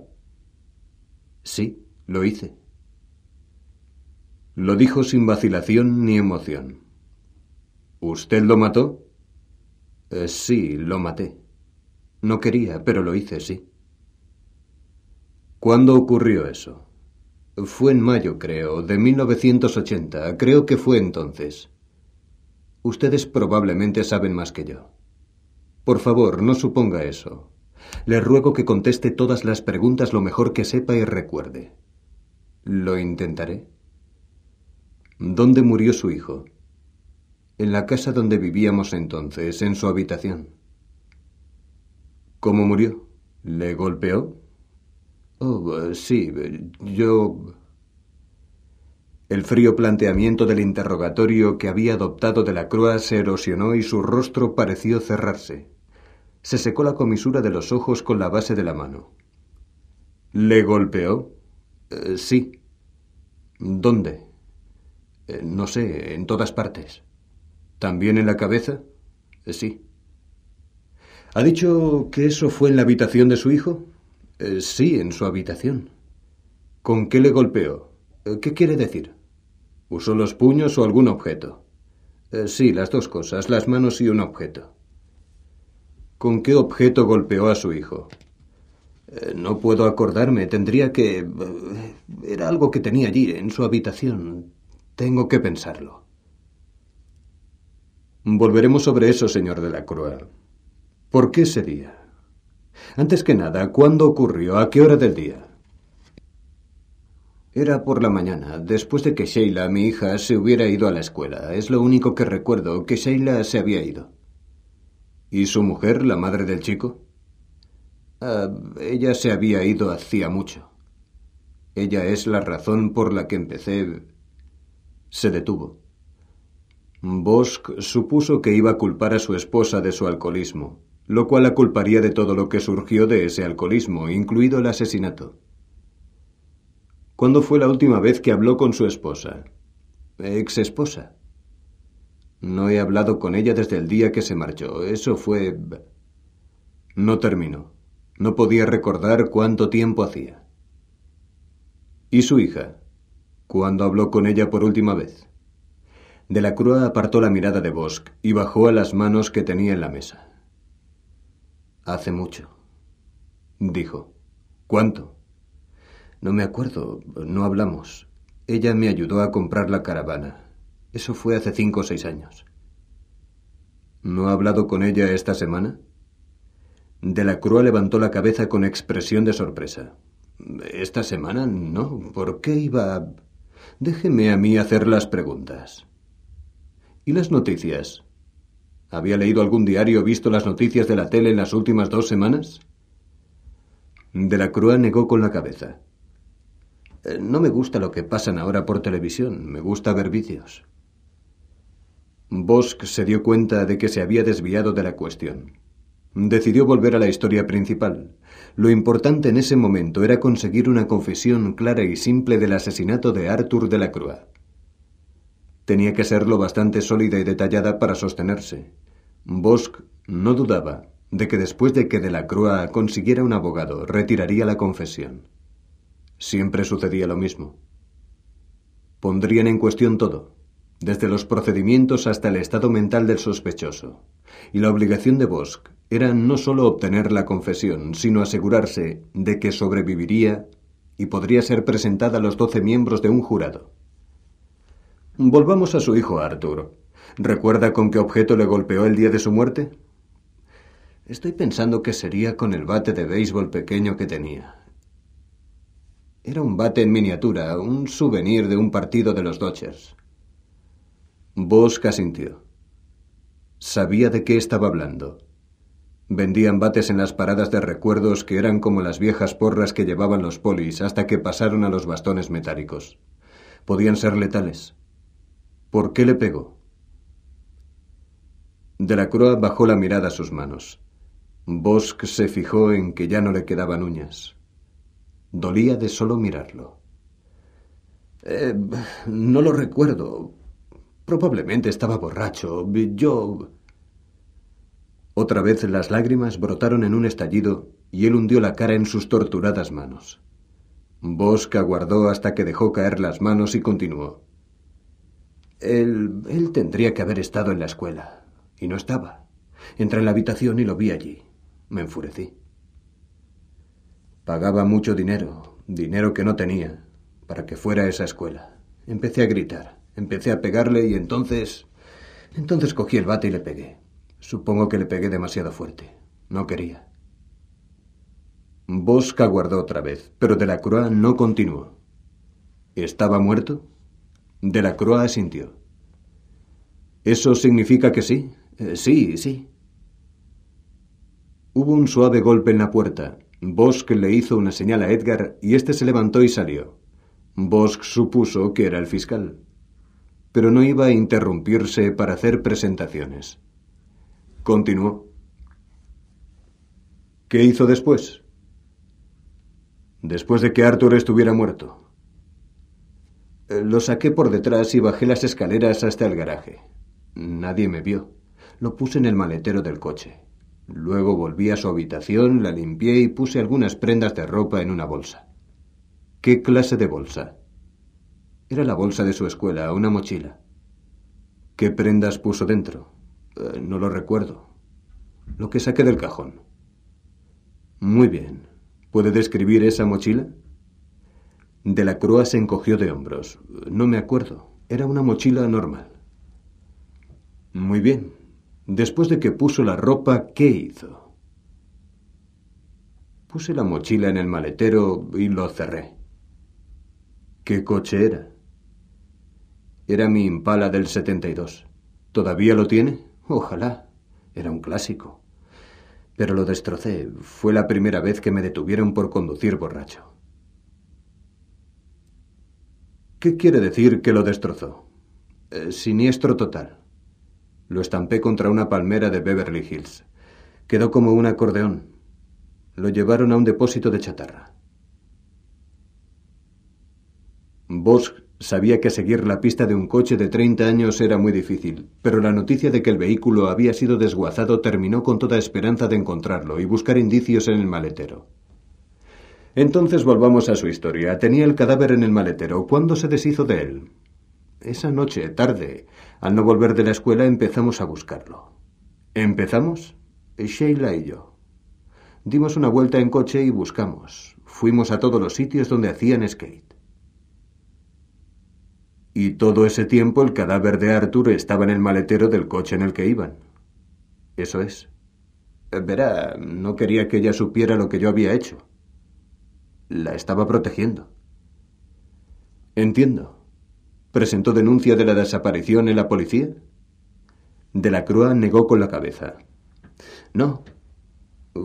Sí, lo hice. Lo dijo sin vacilación ni emoción. ¿Usted lo mató? Eh, sí, lo maté. No quería, pero lo hice, sí. ¿Cuándo ocurrió eso? Fue en mayo, creo, de 1980. Creo que fue entonces. Ustedes probablemente saben más que yo. Por favor, no suponga eso. Le ruego que conteste todas las preguntas lo mejor que sepa y recuerde. Lo intentaré. ¿Dónde murió su hijo? En la casa donde vivíamos entonces, en su habitación. ¿Cómo murió? ¿Le golpeó? Oh, sí, yo... El frío planteamiento del interrogatorio que había adoptado de la Crua se erosionó y su rostro pareció cerrarse. Se secó la comisura de los ojos con la base de la mano. ¿Le golpeó? Eh, sí. ¿Dónde? Eh, no sé, en todas partes. ¿También en la cabeza? Eh, sí. ¿Ha dicho que eso fue en la habitación de su hijo? Eh, sí, en su habitación. ¿Con qué le golpeó? Eh, ¿Qué quiere decir? ¿Usó los puños o algún objeto? Sí, las dos cosas, las manos y un objeto. ¿Con qué objeto golpeó a su hijo? no puedo acordarme, tendría que... Era algo que tenía allí, en su habitación. Tengo que pensarlo. Volveremos sobre eso, señor de la Croix. ¿Por qué ese día? Antes que nada, ¿cuándo ocurrió? ¿A qué hora del día? Era por la mañana, después de que Sheila, mi hija, se hubiera ido a la escuela. Es lo único que recuerdo, que Sheila se había ido. ¿Y su mujer, la madre del chico? Ah, ella se había ido hacía mucho. Ella es la razón por la que empecé. Se detuvo. Bosch supuso que iba a culpar a su esposa de su alcoholismo, lo cual la culparía de todo lo que surgió de ese alcoholismo, incluido el asesinato. ¿Cuándo fue la última vez que habló con su esposa? Ex esposa. No he hablado con ella desde el día que se marchó. Eso fue... No terminó. No podía recordar cuánto tiempo hacía. ¿Y su hija? ¿Cuándo habló con ella por última vez? De la Crua apartó la mirada de Bosch y bajó a las manos que tenía en la mesa. Hace mucho, dijo. ¿Cuánto? No me acuerdo, no hablamos. Ella me ayudó a comprar la caravana. Eso fue hace cinco o seis años. ¿No ha hablado con ella esta semana? De la Crua levantó la cabeza con expresión de sorpresa. ¿Esta semana? No. ¿Por qué iba a... Déjeme a mí hacer las preguntas. ¿Y las noticias? ¿Había leído algún diario o visto las noticias de la tele en las últimas dos semanas? De la Crua negó con la cabeza. Eh, no me gusta lo que pasan ahora por televisión, me gusta ver vídeos. Bosch se dio cuenta de que se había desviado de la cuestión. Decidió volver a la historia principal. Lo importante en ese momento era conseguir una confesión clara y simple del asesinato de Arthur de la Crua. Tenía que ser lo bastante sólida y detallada para sostenerse. Bosch no dudaba de que después de que Delacroix consiguiera un abogado, retiraría la confesión. Siempre sucedía lo mismo. Pondrían en cuestión todo, desde los procedimientos hasta el estado mental del sospechoso. Y la obligación de Bosch era no solo obtener la confesión, sino asegurarse de que sobreviviría y podría ser presentada a los doce miembros de un jurado. Volvamos a su hijo Arthur. ¿Recuerda con qué objeto le golpeó el día de su muerte? Estoy pensando que sería con el bate de béisbol pequeño que tenía. Era un bate en miniatura, un souvenir de un partido de los Dodgers. Bosca asintió. Sabía de qué estaba hablando. Vendían bates en las paradas de recuerdos que eran como las viejas porras que llevaban los polis hasta que pasaron a los bastones metálicos. Podían ser letales. ¿Por qué le pegó? De la Croix bajó la mirada a sus manos. Bosch se fijó en que ya no le quedaban uñas. Dolía de solo mirarlo. Eh, no lo recuerdo. Probablemente estaba borracho. Yo... Otra vez las lágrimas brotaron en un estallido y él hundió la cara en sus torturadas manos. Bosca aguardó hasta que dejó caer las manos y continuó. Él, él tendría que haber estado en la escuela. Y no estaba. Entré en la habitación y lo vi allí. Me enfurecí. Pagaba mucho dinero, dinero que no tenía, para que fuera a esa escuela. Empecé a gritar, empecé a pegarle y entonces... Entonces cogí el bate y le pegué. Supongo que le pegué demasiado fuerte. No quería. Bosca guardó otra vez, pero De la Croix no continuó. ¿Estaba muerto? De la Croix asintió. ¿Eso significa que sí? Eh, sí, sí. Hubo un suave golpe en la puerta. Bosch le hizo una señal a Edgar y éste se levantó y salió. Bosch supuso que era el fiscal. Pero no iba a interrumpirse para hacer presentaciones. Continuó. ¿Qué hizo después? Después de que Arthur estuviera muerto. Lo saqué por detrás y bajé las escaleras hasta el garaje. Nadie me vio. Lo puse en el maletero del coche. Luego volví a su habitación, la limpié y puse algunas prendas de ropa en una bolsa. ¿Qué clase de bolsa? Era la bolsa de su escuela, una mochila. ¿Qué prendas puso dentro? Eh, no lo recuerdo. Lo que saqué del cajón. Muy bien. ¿Puede describir esa mochila? De la Croa se encogió de hombros. No me acuerdo. Era una mochila normal. Muy bien. Después de que puso la ropa, ¿qué hizo? Puse la mochila en el maletero y lo cerré. ¿Qué coche era? Era mi Impala del 72. ¿Todavía lo tiene? Ojalá. Era un clásico. Pero lo destrocé. Fue la primera vez que me detuvieron por conducir borracho. ¿Qué quiere decir que lo destrozó? Eh, siniestro total. Lo estampé contra una palmera de Beverly Hills. Quedó como un acordeón. Lo llevaron a un depósito de chatarra. Bosch sabía que seguir la pista de un coche de 30 años era muy difícil, pero la noticia de que el vehículo había sido desguazado terminó con toda esperanza de encontrarlo y buscar indicios en el maletero. Entonces volvamos a su historia. Tenía el cadáver en el maletero. ¿Cuándo se deshizo de él? Esa noche, tarde. Al no volver de la escuela empezamos a buscarlo. ¿Empezamos? Sheila y yo. Dimos una vuelta en coche y buscamos. Fuimos a todos los sitios donde hacían skate. Y todo ese tiempo el cadáver de Arthur estaba en el maletero del coche en el que iban. Eso es. Verá, no quería que ella supiera lo que yo había hecho. La estaba protegiendo. Entiendo. ¿Presentó denuncia de la desaparición en la policía? De la Crua negó con la cabeza. No.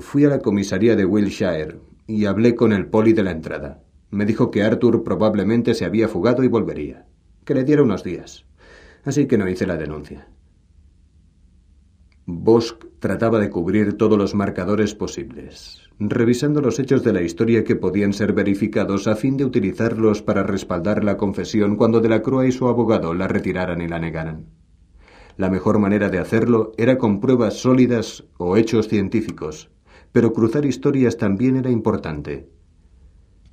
Fui a la comisaría de Wilshire y hablé con el poli de la entrada. Me dijo que Arthur probablemente se había fugado y volvería que le diera unos días. Así que no hice la denuncia. Bosch trataba de cubrir todos los marcadores posibles, revisando los hechos de la historia que podían ser verificados a fin de utilizarlos para respaldar la confesión cuando Delacroix y su abogado la retiraran y la negaran. La mejor manera de hacerlo era con pruebas sólidas o hechos científicos, pero cruzar historias también era importante,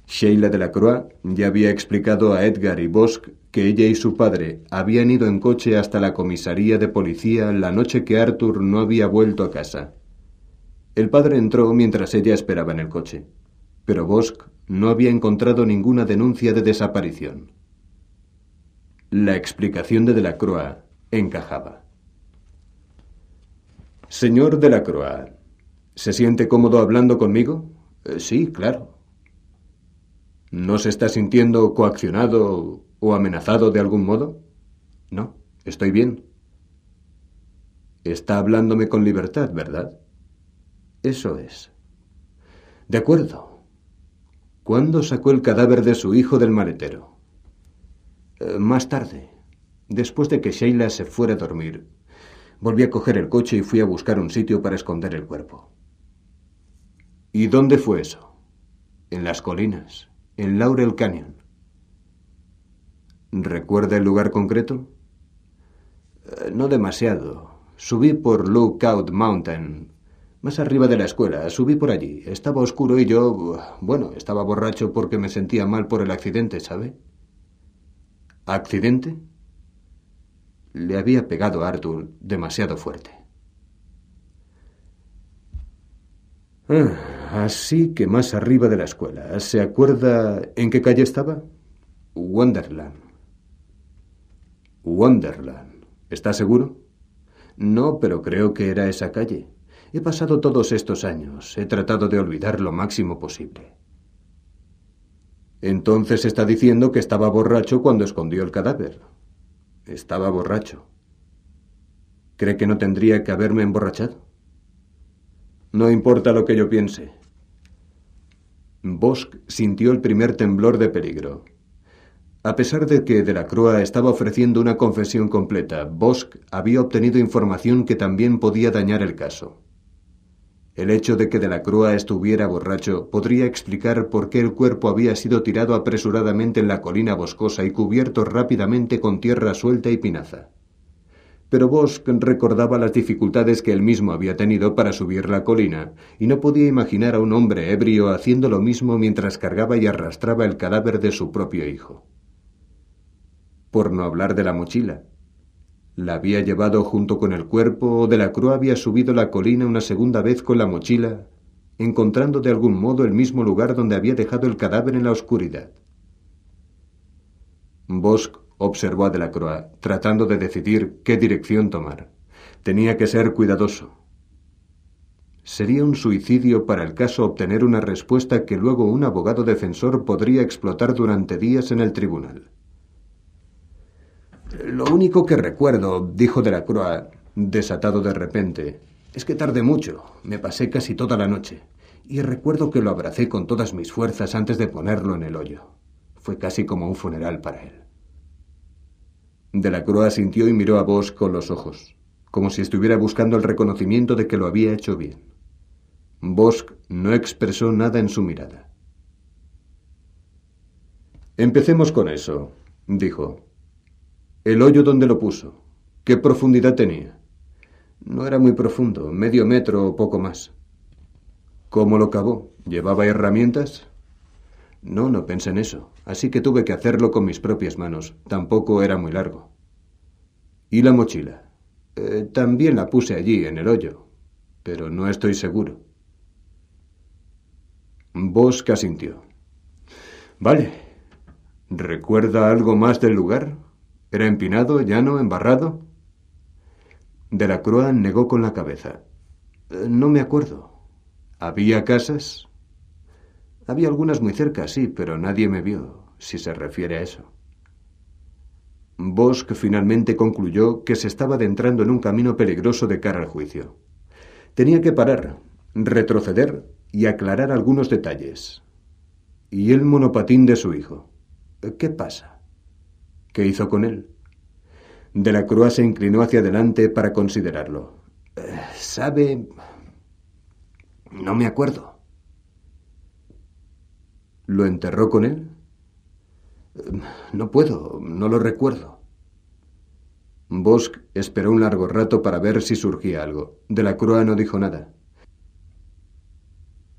Sheila Delacroix ya había explicado a Edgar y Bosch que ella y su padre habían ido en coche hasta la comisaría de policía la noche que Arthur no había vuelto a casa. El padre entró mientras ella esperaba en el coche, pero Bosch no había encontrado ninguna denuncia de desaparición. La explicación de Delacroix encajaba. Señor Delacroix, ¿se siente cómodo hablando conmigo? Eh, sí, claro. ¿No se está sintiendo coaccionado o amenazado de algún modo? No, estoy bien. Está hablándome con libertad, ¿verdad? Eso es. De acuerdo. ¿Cuándo sacó el cadáver de su hijo del maletero? Eh, más tarde, después de que Sheila se fuera a dormir. Volví a coger el coche y fui a buscar un sitio para esconder el cuerpo. ¿Y dónde fue eso? En las colinas en Laurel Canyon. ¿Recuerda el lugar concreto? Eh, no demasiado. Subí por Lookout Mountain, más arriba de la escuela. Subí por allí. Estaba oscuro y yo, bueno, estaba borracho porque me sentía mal por el accidente, ¿sabe? ¿Accidente? Le había pegado a Arthur demasiado fuerte. Ah, así que más arriba de la escuela. ¿Se acuerda en qué calle estaba? Wonderland. Wonderland. ¿Está seguro? No, pero creo que era esa calle. He pasado todos estos años. He tratado de olvidar lo máximo posible. Entonces está diciendo que estaba borracho cuando escondió el cadáver. Estaba borracho. ¿Cree que no tendría que haberme emborrachado? No importa lo que yo piense. Bosch sintió el primer temblor de peligro. A pesar de que Delacroix estaba ofreciendo una confesión completa, Bosch había obtenido información que también podía dañar el caso. El hecho de que Delacroix estuviera borracho podría explicar por qué el cuerpo había sido tirado apresuradamente en la colina boscosa y cubierto rápidamente con tierra suelta y pinaza pero Bosch recordaba las dificultades que él mismo había tenido para subir la colina y no podía imaginar a un hombre ebrio haciendo lo mismo mientras cargaba y arrastraba el cadáver de su propio hijo. Por no hablar de la mochila. La había llevado junto con el cuerpo de la había subido la colina una segunda vez con la mochila, encontrando de algún modo el mismo lugar donde había dejado el cadáver en la oscuridad. Bosch observó a Delacroix, tratando de decidir qué dirección tomar. Tenía que ser cuidadoso. Sería un suicidio para el caso obtener una respuesta que luego un abogado defensor podría explotar durante días en el tribunal. Lo único que recuerdo, dijo Delacroix, desatado de repente, es que tardé mucho. Me pasé casi toda la noche. Y recuerdo que lo abracé con todas mis fuerzas antes de ponerlo en el hoyo. Fue casi como un funeral para él. De la Croa sintió y miró a Bosch con los ojos, como si estuviera buscando el reconocimiento de que lo había hecho bien. Bosch no expresó nada en su mirada. Empecemos con eso, dijo. El hoyo donde lo puso. ¿Qué profundidad tenía? No era muy profundo, medio metro o poco más. ¿Cómo lo cavó? ¿Llevaba herramientas? No, no pensé en eso, así que tuve que hacerlo con mis propias manos. Tampoco era muy largo. ¿Y la mochila? Eh, también la puse allí, en el hoyo, pero no estoy seguro. Bosca asintió. Vale. ¿Recuerda algo más del lugar? ¿Era empinado, llano, embarrado? De la Croa negó con la cabeza. Eh, no me acuerdo. ¿Había casas? Había algunas muy cerca, sí, pero nadie me vio, si se refiere a eso. Bosch finalmente concluyó que se estaba adentrando en un camino peligroso de cara al juicio. Tenía que parar, retroceder y aclarar algunos detalles. ¿Y el monopatín de su hijo? ¿Qué pasa? ¿Qué hizo con él? De la Cruz se inclinó hacia adelante para considerarlo. Eh, ¿Sabe? No me acuerdo. ¿Lo enterró con él? No puedo, no lo recuerdo. Bosch esperó un largo rato para ver si surgía algo. De la Croix no dijo nada.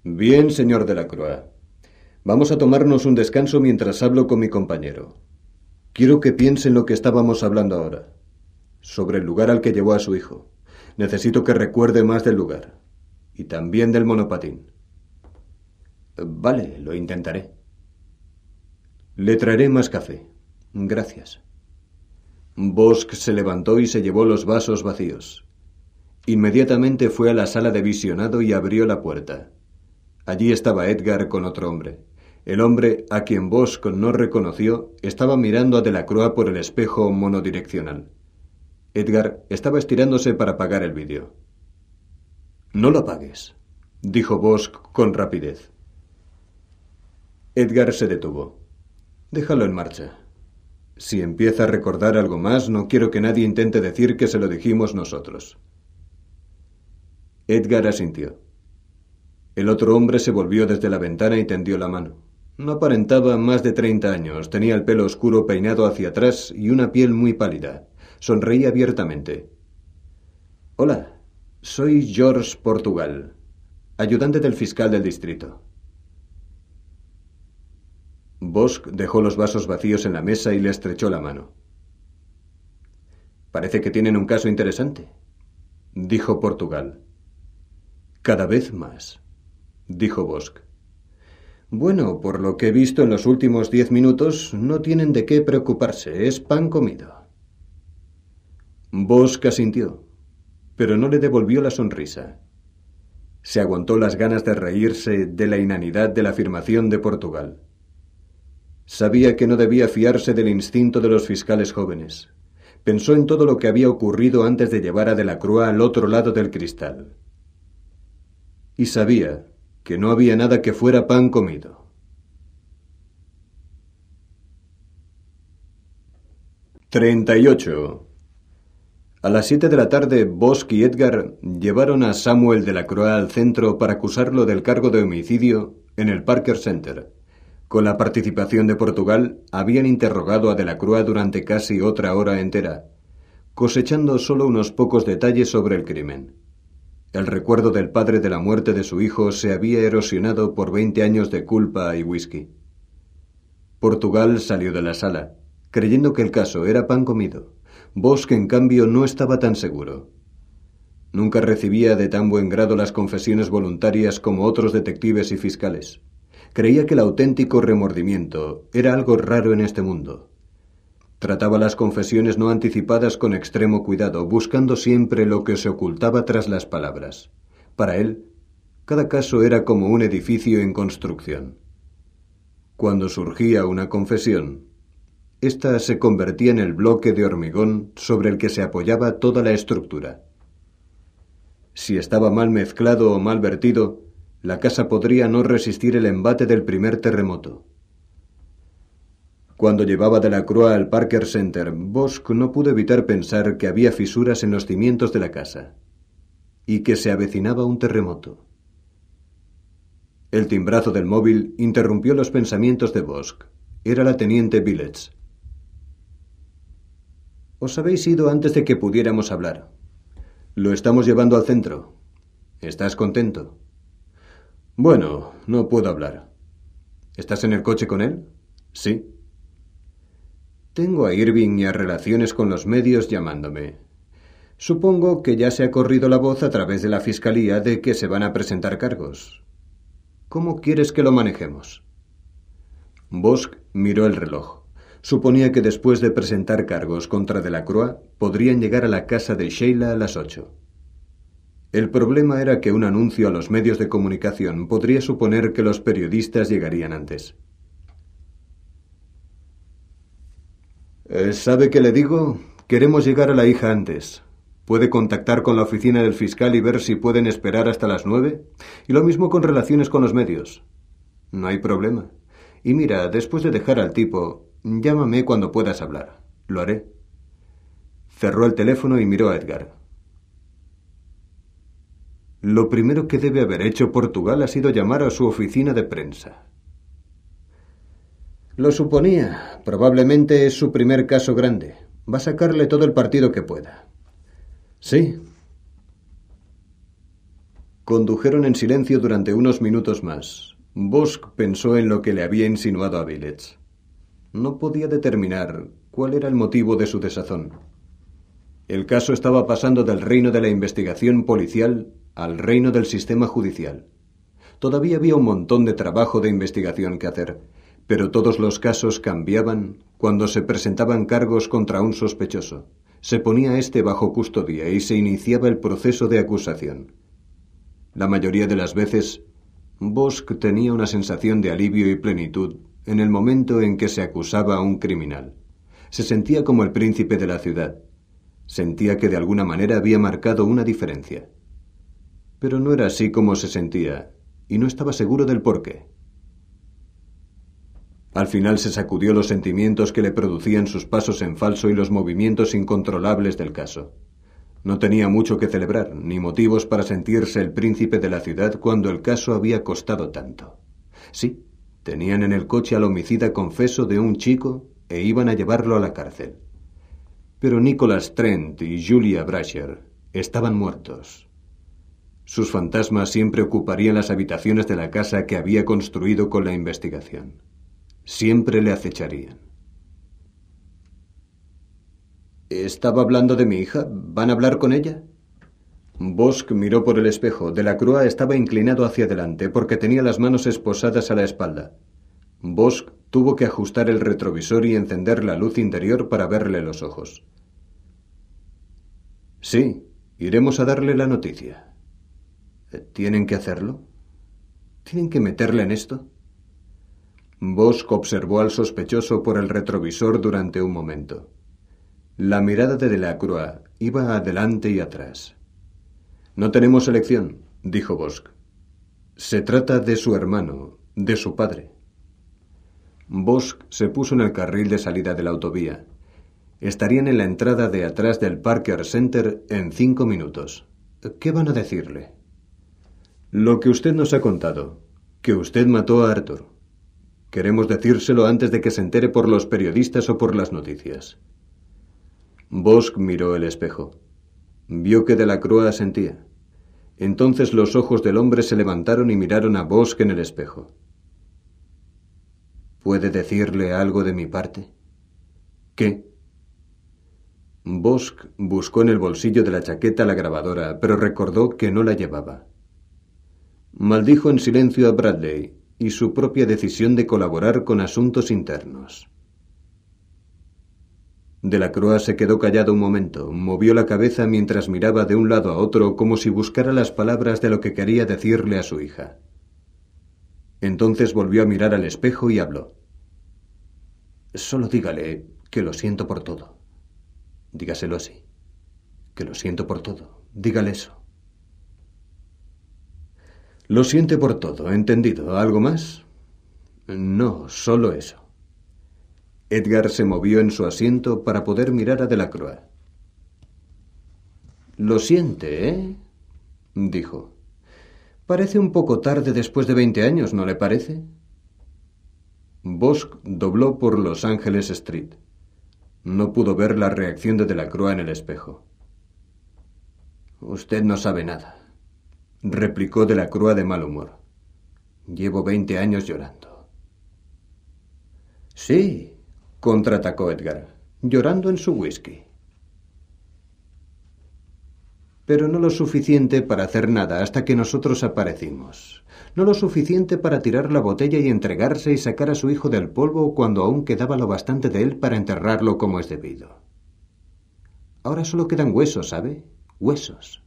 Bien, señor de la Croix. Vamos a tomarnos un descanso mientras hablo con mi compañero. Quiero que piense en lo que estábamos hablando ahora, sobre el lugar al que llevó a su hijo. Necesito que recuerde más del lugar y también del monopatín. Vale, lo intentaré. Le traeré más café. Gracias. Bosch se levantó y se llevó los vasos vacíos. Inmediatamente fue a la sala de visionado y abrió la puerta. Allí estaba Edgar con otro hombre. El hombre, a quien Bosch no reconoció, estaba mirando a Delacroix por el espejo monodireccional. Edgar estaba estirándose para apagar el vídeo. No lo apagues, dijo Bosch con rapidez. Edgar se detuvo. Déjalo en marcha. Si empieza a recordar algo más, no quiero que nadie intente decir que se lo dijimos nosotros. Edgar asintió. El otro hombre se volvió desde la ventana y tendió la mano. No aparentaba más de treinta años, tenía el pelo oscuro peinado hacia atrás y una piel muy pálida. Sonreía abiertamente. Hola, soy George Portugal, ayudante del fiscal del distrito. Bosch dejó los vasos vacíos en la mesa y le estrechó la mano. Parece que tienen un caso interesante, dijo Portugal. Cada vez más, dijo Bosch. Bueno, por lo que he visto en los últimos diez minutos, no tienen de qué preocuparse, es pan comido. Bosch asintió, pero no le devolvió la sonrisa. Se aguantó las ganas de reírse de la inanidad de la afirmación de Portugal. Sabía que no debía fiarse del instinto de los fiscales jóvenes. Pensó en todo lo que había ocurrido antes de llevar a De la Cruz al otro lado del cristal. Y sabía que no había nada que fuera pan comido. Treinta y ocho. A las siete de la tarde, Bosch y Edgar llevaron a Samuel de la Croix al centro para acusarlo del cargo de homicidio en el Parker Center. Con la participación de Portugal, habían interrogado a De la Cruz durante casi otra hora entera. cosechando solo unos pocos detalles sobre el crimen. El recuerdo del padre de la muerte de su hijo se había erosionado por veinte años de culpa y whisky. Portugal salió de la sala, creyendo que el caso era pan comido. Bosque, en cambio, no estaba tan seguro. Nunca recibía de tan buen grado las confesiones voluntarias como otros detectives y fiscales. Creía que el auténtico remordimiento era algo raro en este mundo. Trataba las confesiones no anticipadas con extremo cuidado, buscando siempre lo que se ocultaba tras las palabras. Para él, cada caso era como un edificio en construcción. Cuando surgía una confesión, ésta se convertía en el bloque de hormigón sobre el que se apoyaba toda la estructura. Si estaba mal mezclado o mal vertido, la casa podría no resistir el embate del primer terremoto. Cuando llevaba de la Croix al Parker Center, Bosch no pudo evitar pensar que había fisuras en los cimientos de la casa y que se avecinaba un terremoto. El timbrazo del móvil interrumpió los pensamientos de Bosch. Era la teniente Billets. Os habéis ido antes de que pudiéramos hablar. Lo estamos llevando al centro. ¿Estás contento? Bueno, no puedo hablar. ¿Estás en el coche con él? Sí. Tengo a Irving y a relaciones con los medios llamándome. Supongo que ya se ha corrido la voz a través de la Fiscalía de que se van a presentar cargos. ¿Cómo quieres que lo manejemos? Bosch miró el reloj. Suponía que después de presentar cargos contra Delacroix podrían llegar a la casa de Sheila a las ocho. El problema era que un anuncio a los medios de comunicación podría suponer que los periodistas llegarían antes. ¿Sabe qué le digo? Queremos llegar a la hija antes. ¿Puede contactar con la oficina del fiscal y ver si pueden esperar hasta las nueve? Y lo mismo con relaciones con los medios. No hay problema. Y mira, después de dejar al tipo, llámame cuando puedas hablar. Lo haré. Cerró el teléfono y miró a Edgar. Lo primero que debe haber hecho Portugal ha sido llamar a su oficina de prensa. Lo suponía. Probablemente es su primer caso grande. Va a sacarle todo el partido que pueda. Sí. Condujeron en silencio durante unos minutos más. Bosch pensó en lo que le había insinuado a Billets. No podía determinar cuál era el motivo de su desazón. El caso estaba pasando del reino de la investigación policial al reino del sistema judicial. Todavía había un montón de trabajo de investigación que hacer, pero todos los casos cambiaban cuando se presentaban cargos contra un sospechoso. Se ponía éste bajo custodia y se iniciaba el proceso de acusación. La mayoría de las veces, Bosch tenía una sensación de alivio y plenitud en el momento en que se acusaba a un criminal. Se sentía como el príncipe de la ciudad. Sentía que de alguna manera había marcado una diferencia. Pero no era así como se sentía, y no estaba seguro del porqué. Al final se sacudió los sentimientos que le producían sus pasos en falso y los movimientos incontrolables del caso. No tenía mucho que celebrar, ni motivos para sentirse el príncipe de la ciudad cuando el caso había costado tanto. Sí, tenían en el coche al homicida confeso de un chico e iban a llevarlo a la cárcel. Pero Nicholas Trent y Julia Brasher estaban muertos. Sus fantasmas siempre ocuparían las habitaciones de la casa que había construido con la investigación siempre le acecharían. ¿Estaba hablando de mi hija? ¿Van a hablar con ella? Bosque miró por el espejo. De la Crua estaba inclinado hacia adelante porque tenía las manos esposadas a la espalda. Bosque tuvo que ajustar el retrovisor y encender la luz interior para verle los ojos. Sí, iremos a darle la noticia. ¿Tienen que hacerlo? ¿Tienen que meterle en esto? Bosch observó al sospechoso por el retrovisor durante un momento. La mirada de Delacroix iba adelante y atrás. No tenemos elección, dijo Bosch. Se trata de su hermano, de su padre. Bosch se puso en el carril de salida de la autovía. Estarían en la entrada de atrás del Parker Center en cinco minutos. ¿Qué van a decirle? Lo que usted nos ha contado, que usted mató a Arthur. Queremos decírselo antes de que se entere por los periodistas o por las noticias. Bosque miró el espejo. Vio que de la Croix sentía. Entonces los ojos del hombre se levantaron y miraron a Bosque en el espejo. ¿Puede decirle algo de mi parte? ¿Qué? Bosque buscó en el bolsillo de la chaqueta la grabadora, pero recordó que no la llevaba. Maldijo en silencio a Bradley y su propia decisión de colaborar con asuntos internos. De la Croix se quedó callado un momento, movió la cabeza mientras miraba de un lado a otro como si buscara las palabras de lo que quería decirle a su hija. Entonces volvió a mirar al espejo y habló. Solo dígale que lo siento por todo. Dígaselo así. Que lo siento por todo. Dígale eso. Lo siente por todo, entendido. ¿Algo más? No, solo eso. Edgar se movió en su asiento para poder mirar a Delacroix. Lo siente, ¿eh? dijo. Parece un poco tarde después de veinte años, ¿no le parece? Bosque dobló por Los Ángeles Street. No pudo ver la reacción de Delacroix en el espejo. Usted no sabe nada, replicó Delacroix de mal humor. Llevo veinte años llorando. Sí, contraatacó Edgar, llorando en su whisky. Pero no lo suficiente para hacer nada hasta que nosotros aparecimos. No lo suficiente para tirar la botella y entregarse y sacar a su hijo del polvo cuando aún quedaba lo bastante de él para enterrarlo como es debido. Ahora solo quedan huesos, ¿sabe? Huesos.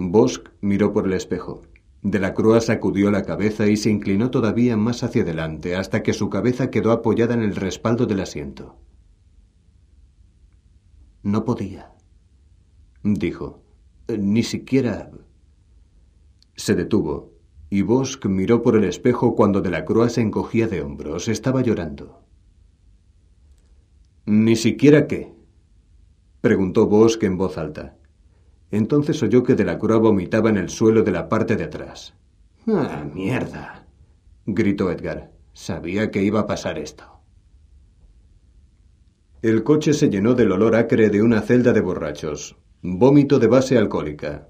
Bosque miró por el espejo. De la Croix sacudió la cabeza y se inclinó todavía más hacia adelante hasta que su cabeza quedó apoyada en el respaldo del asiento. No podía, dijo. Ni siquiera. Se detuvo, y Bosque miró por el espejo cuando de la Croix se encogía de hombros. Estaba llorando. ¿Ni siquiera qué? preguntó Bosque en voz alta. Entonces oyó que de la Croix vomitaba en el suelo de la parte de atrás. ¡Ah, mierda! gritó Edgar. Sabía que iba a pasar esto. El coche se llenó del olor acre de una celda de borrachos. Vómito de base alcohólica.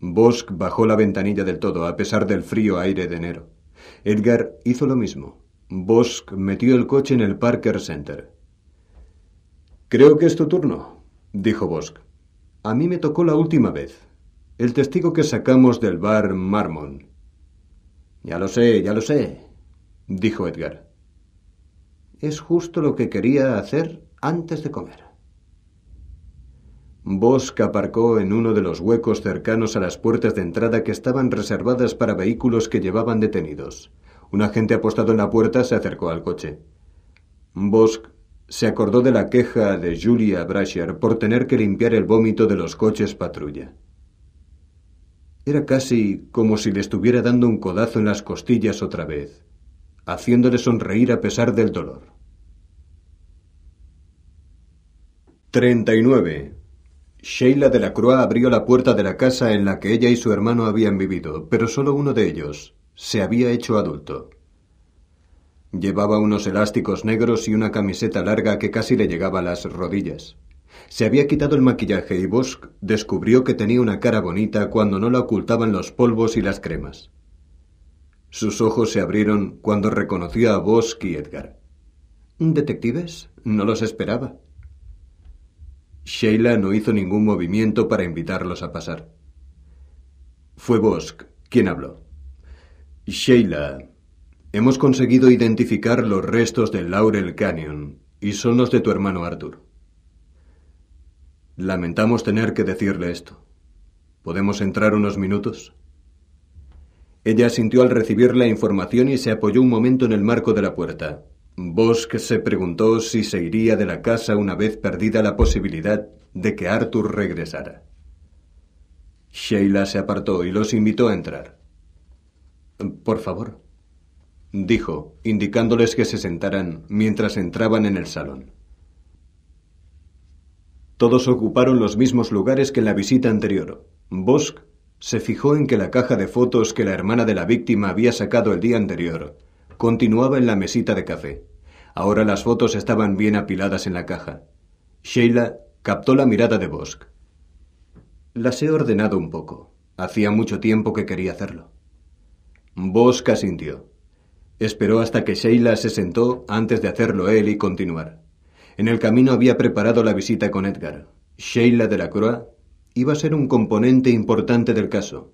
Bosque bajó la ventanilla del todo, a pesar del frío aire de enero. Edgar hizo lo mismo. Bosque metió el coche en el Parker Center. Creo que es tu turno, dijo Bosque. A mí me tocó la última vez. El testigo que sacamos del bar Marmon. Ya lo sé, ya lo sé, dijo Edgar. Es justo lo que quería hacer antes de comer. Bosque aparcó en uno de los huecos cercanos a las puertas de entrada que estaban reservadas para vehículos que llevaban detenidos. Un agente apostado en la puerta se acercó al coche. Bosque se acordó de la queja de Julia Brasher por tener que limpiar el vómito de los coches patrulla. Era casi como si le estuviera dando un codazo en las costillas otra vez, haciéndole sonreír a pesar del dolor. 39. Sheila de la Croix abrió la puerta de la casa en la que ella y su hermano habían vivido, pero solo uno de ellos se había hecho adulto. Llevaba unos elásticos negros y una camiseta larga que casi le llegaba a las rodillas. Se había quitado el maquillaje y Bosque descubrió que tenía una cara bonita cuando no la ocultaban los polvos y las cremas. Sus ojos se abrieron cuando reconoció a Bosque y Edgar. ¿Detectives? No los esperaba. Sheila no hizo ningún movimiento para invitarlos a pasar. Fue Bosque quien habló. Sheila, Hemos conseguido identificar los restos del Laurel Canyon y son los de tu hermano Arthur. Lamentamos tener que decirle esto. ¿Podemos entrar unos minutos? Ella sintió al recibir la información y se apoyó un momento en el marco de la puerta. Bosque se preguntó si se iría de la casa una vez perdida la posibilidad de que Arthur regresara. Sheila se apartó y los invitó a entrar. Por favor, dijo, indicándoles que se sentaran mientras entraban en el salón. Todos ocuparon los mismos lugares que en la visita anterior. Bosque se fijó en que la caja de fotos que la hermana de la víctima había sacado el día anterior continuaba en la mesita de café. Ahora las fotos estaban bien apiladas en la caja. Sheila captó la mirada de Bosk. Las he ordenado un poco. Hacía mucho tiempo que quería hacerlo. Bosk asintió. Esperó hasta que Sheila se sentó antes de hacerlo él y continuar. En el camino había preparado la visita con Edgar. Sheila de la Croix iba a ser un componente importante del caso.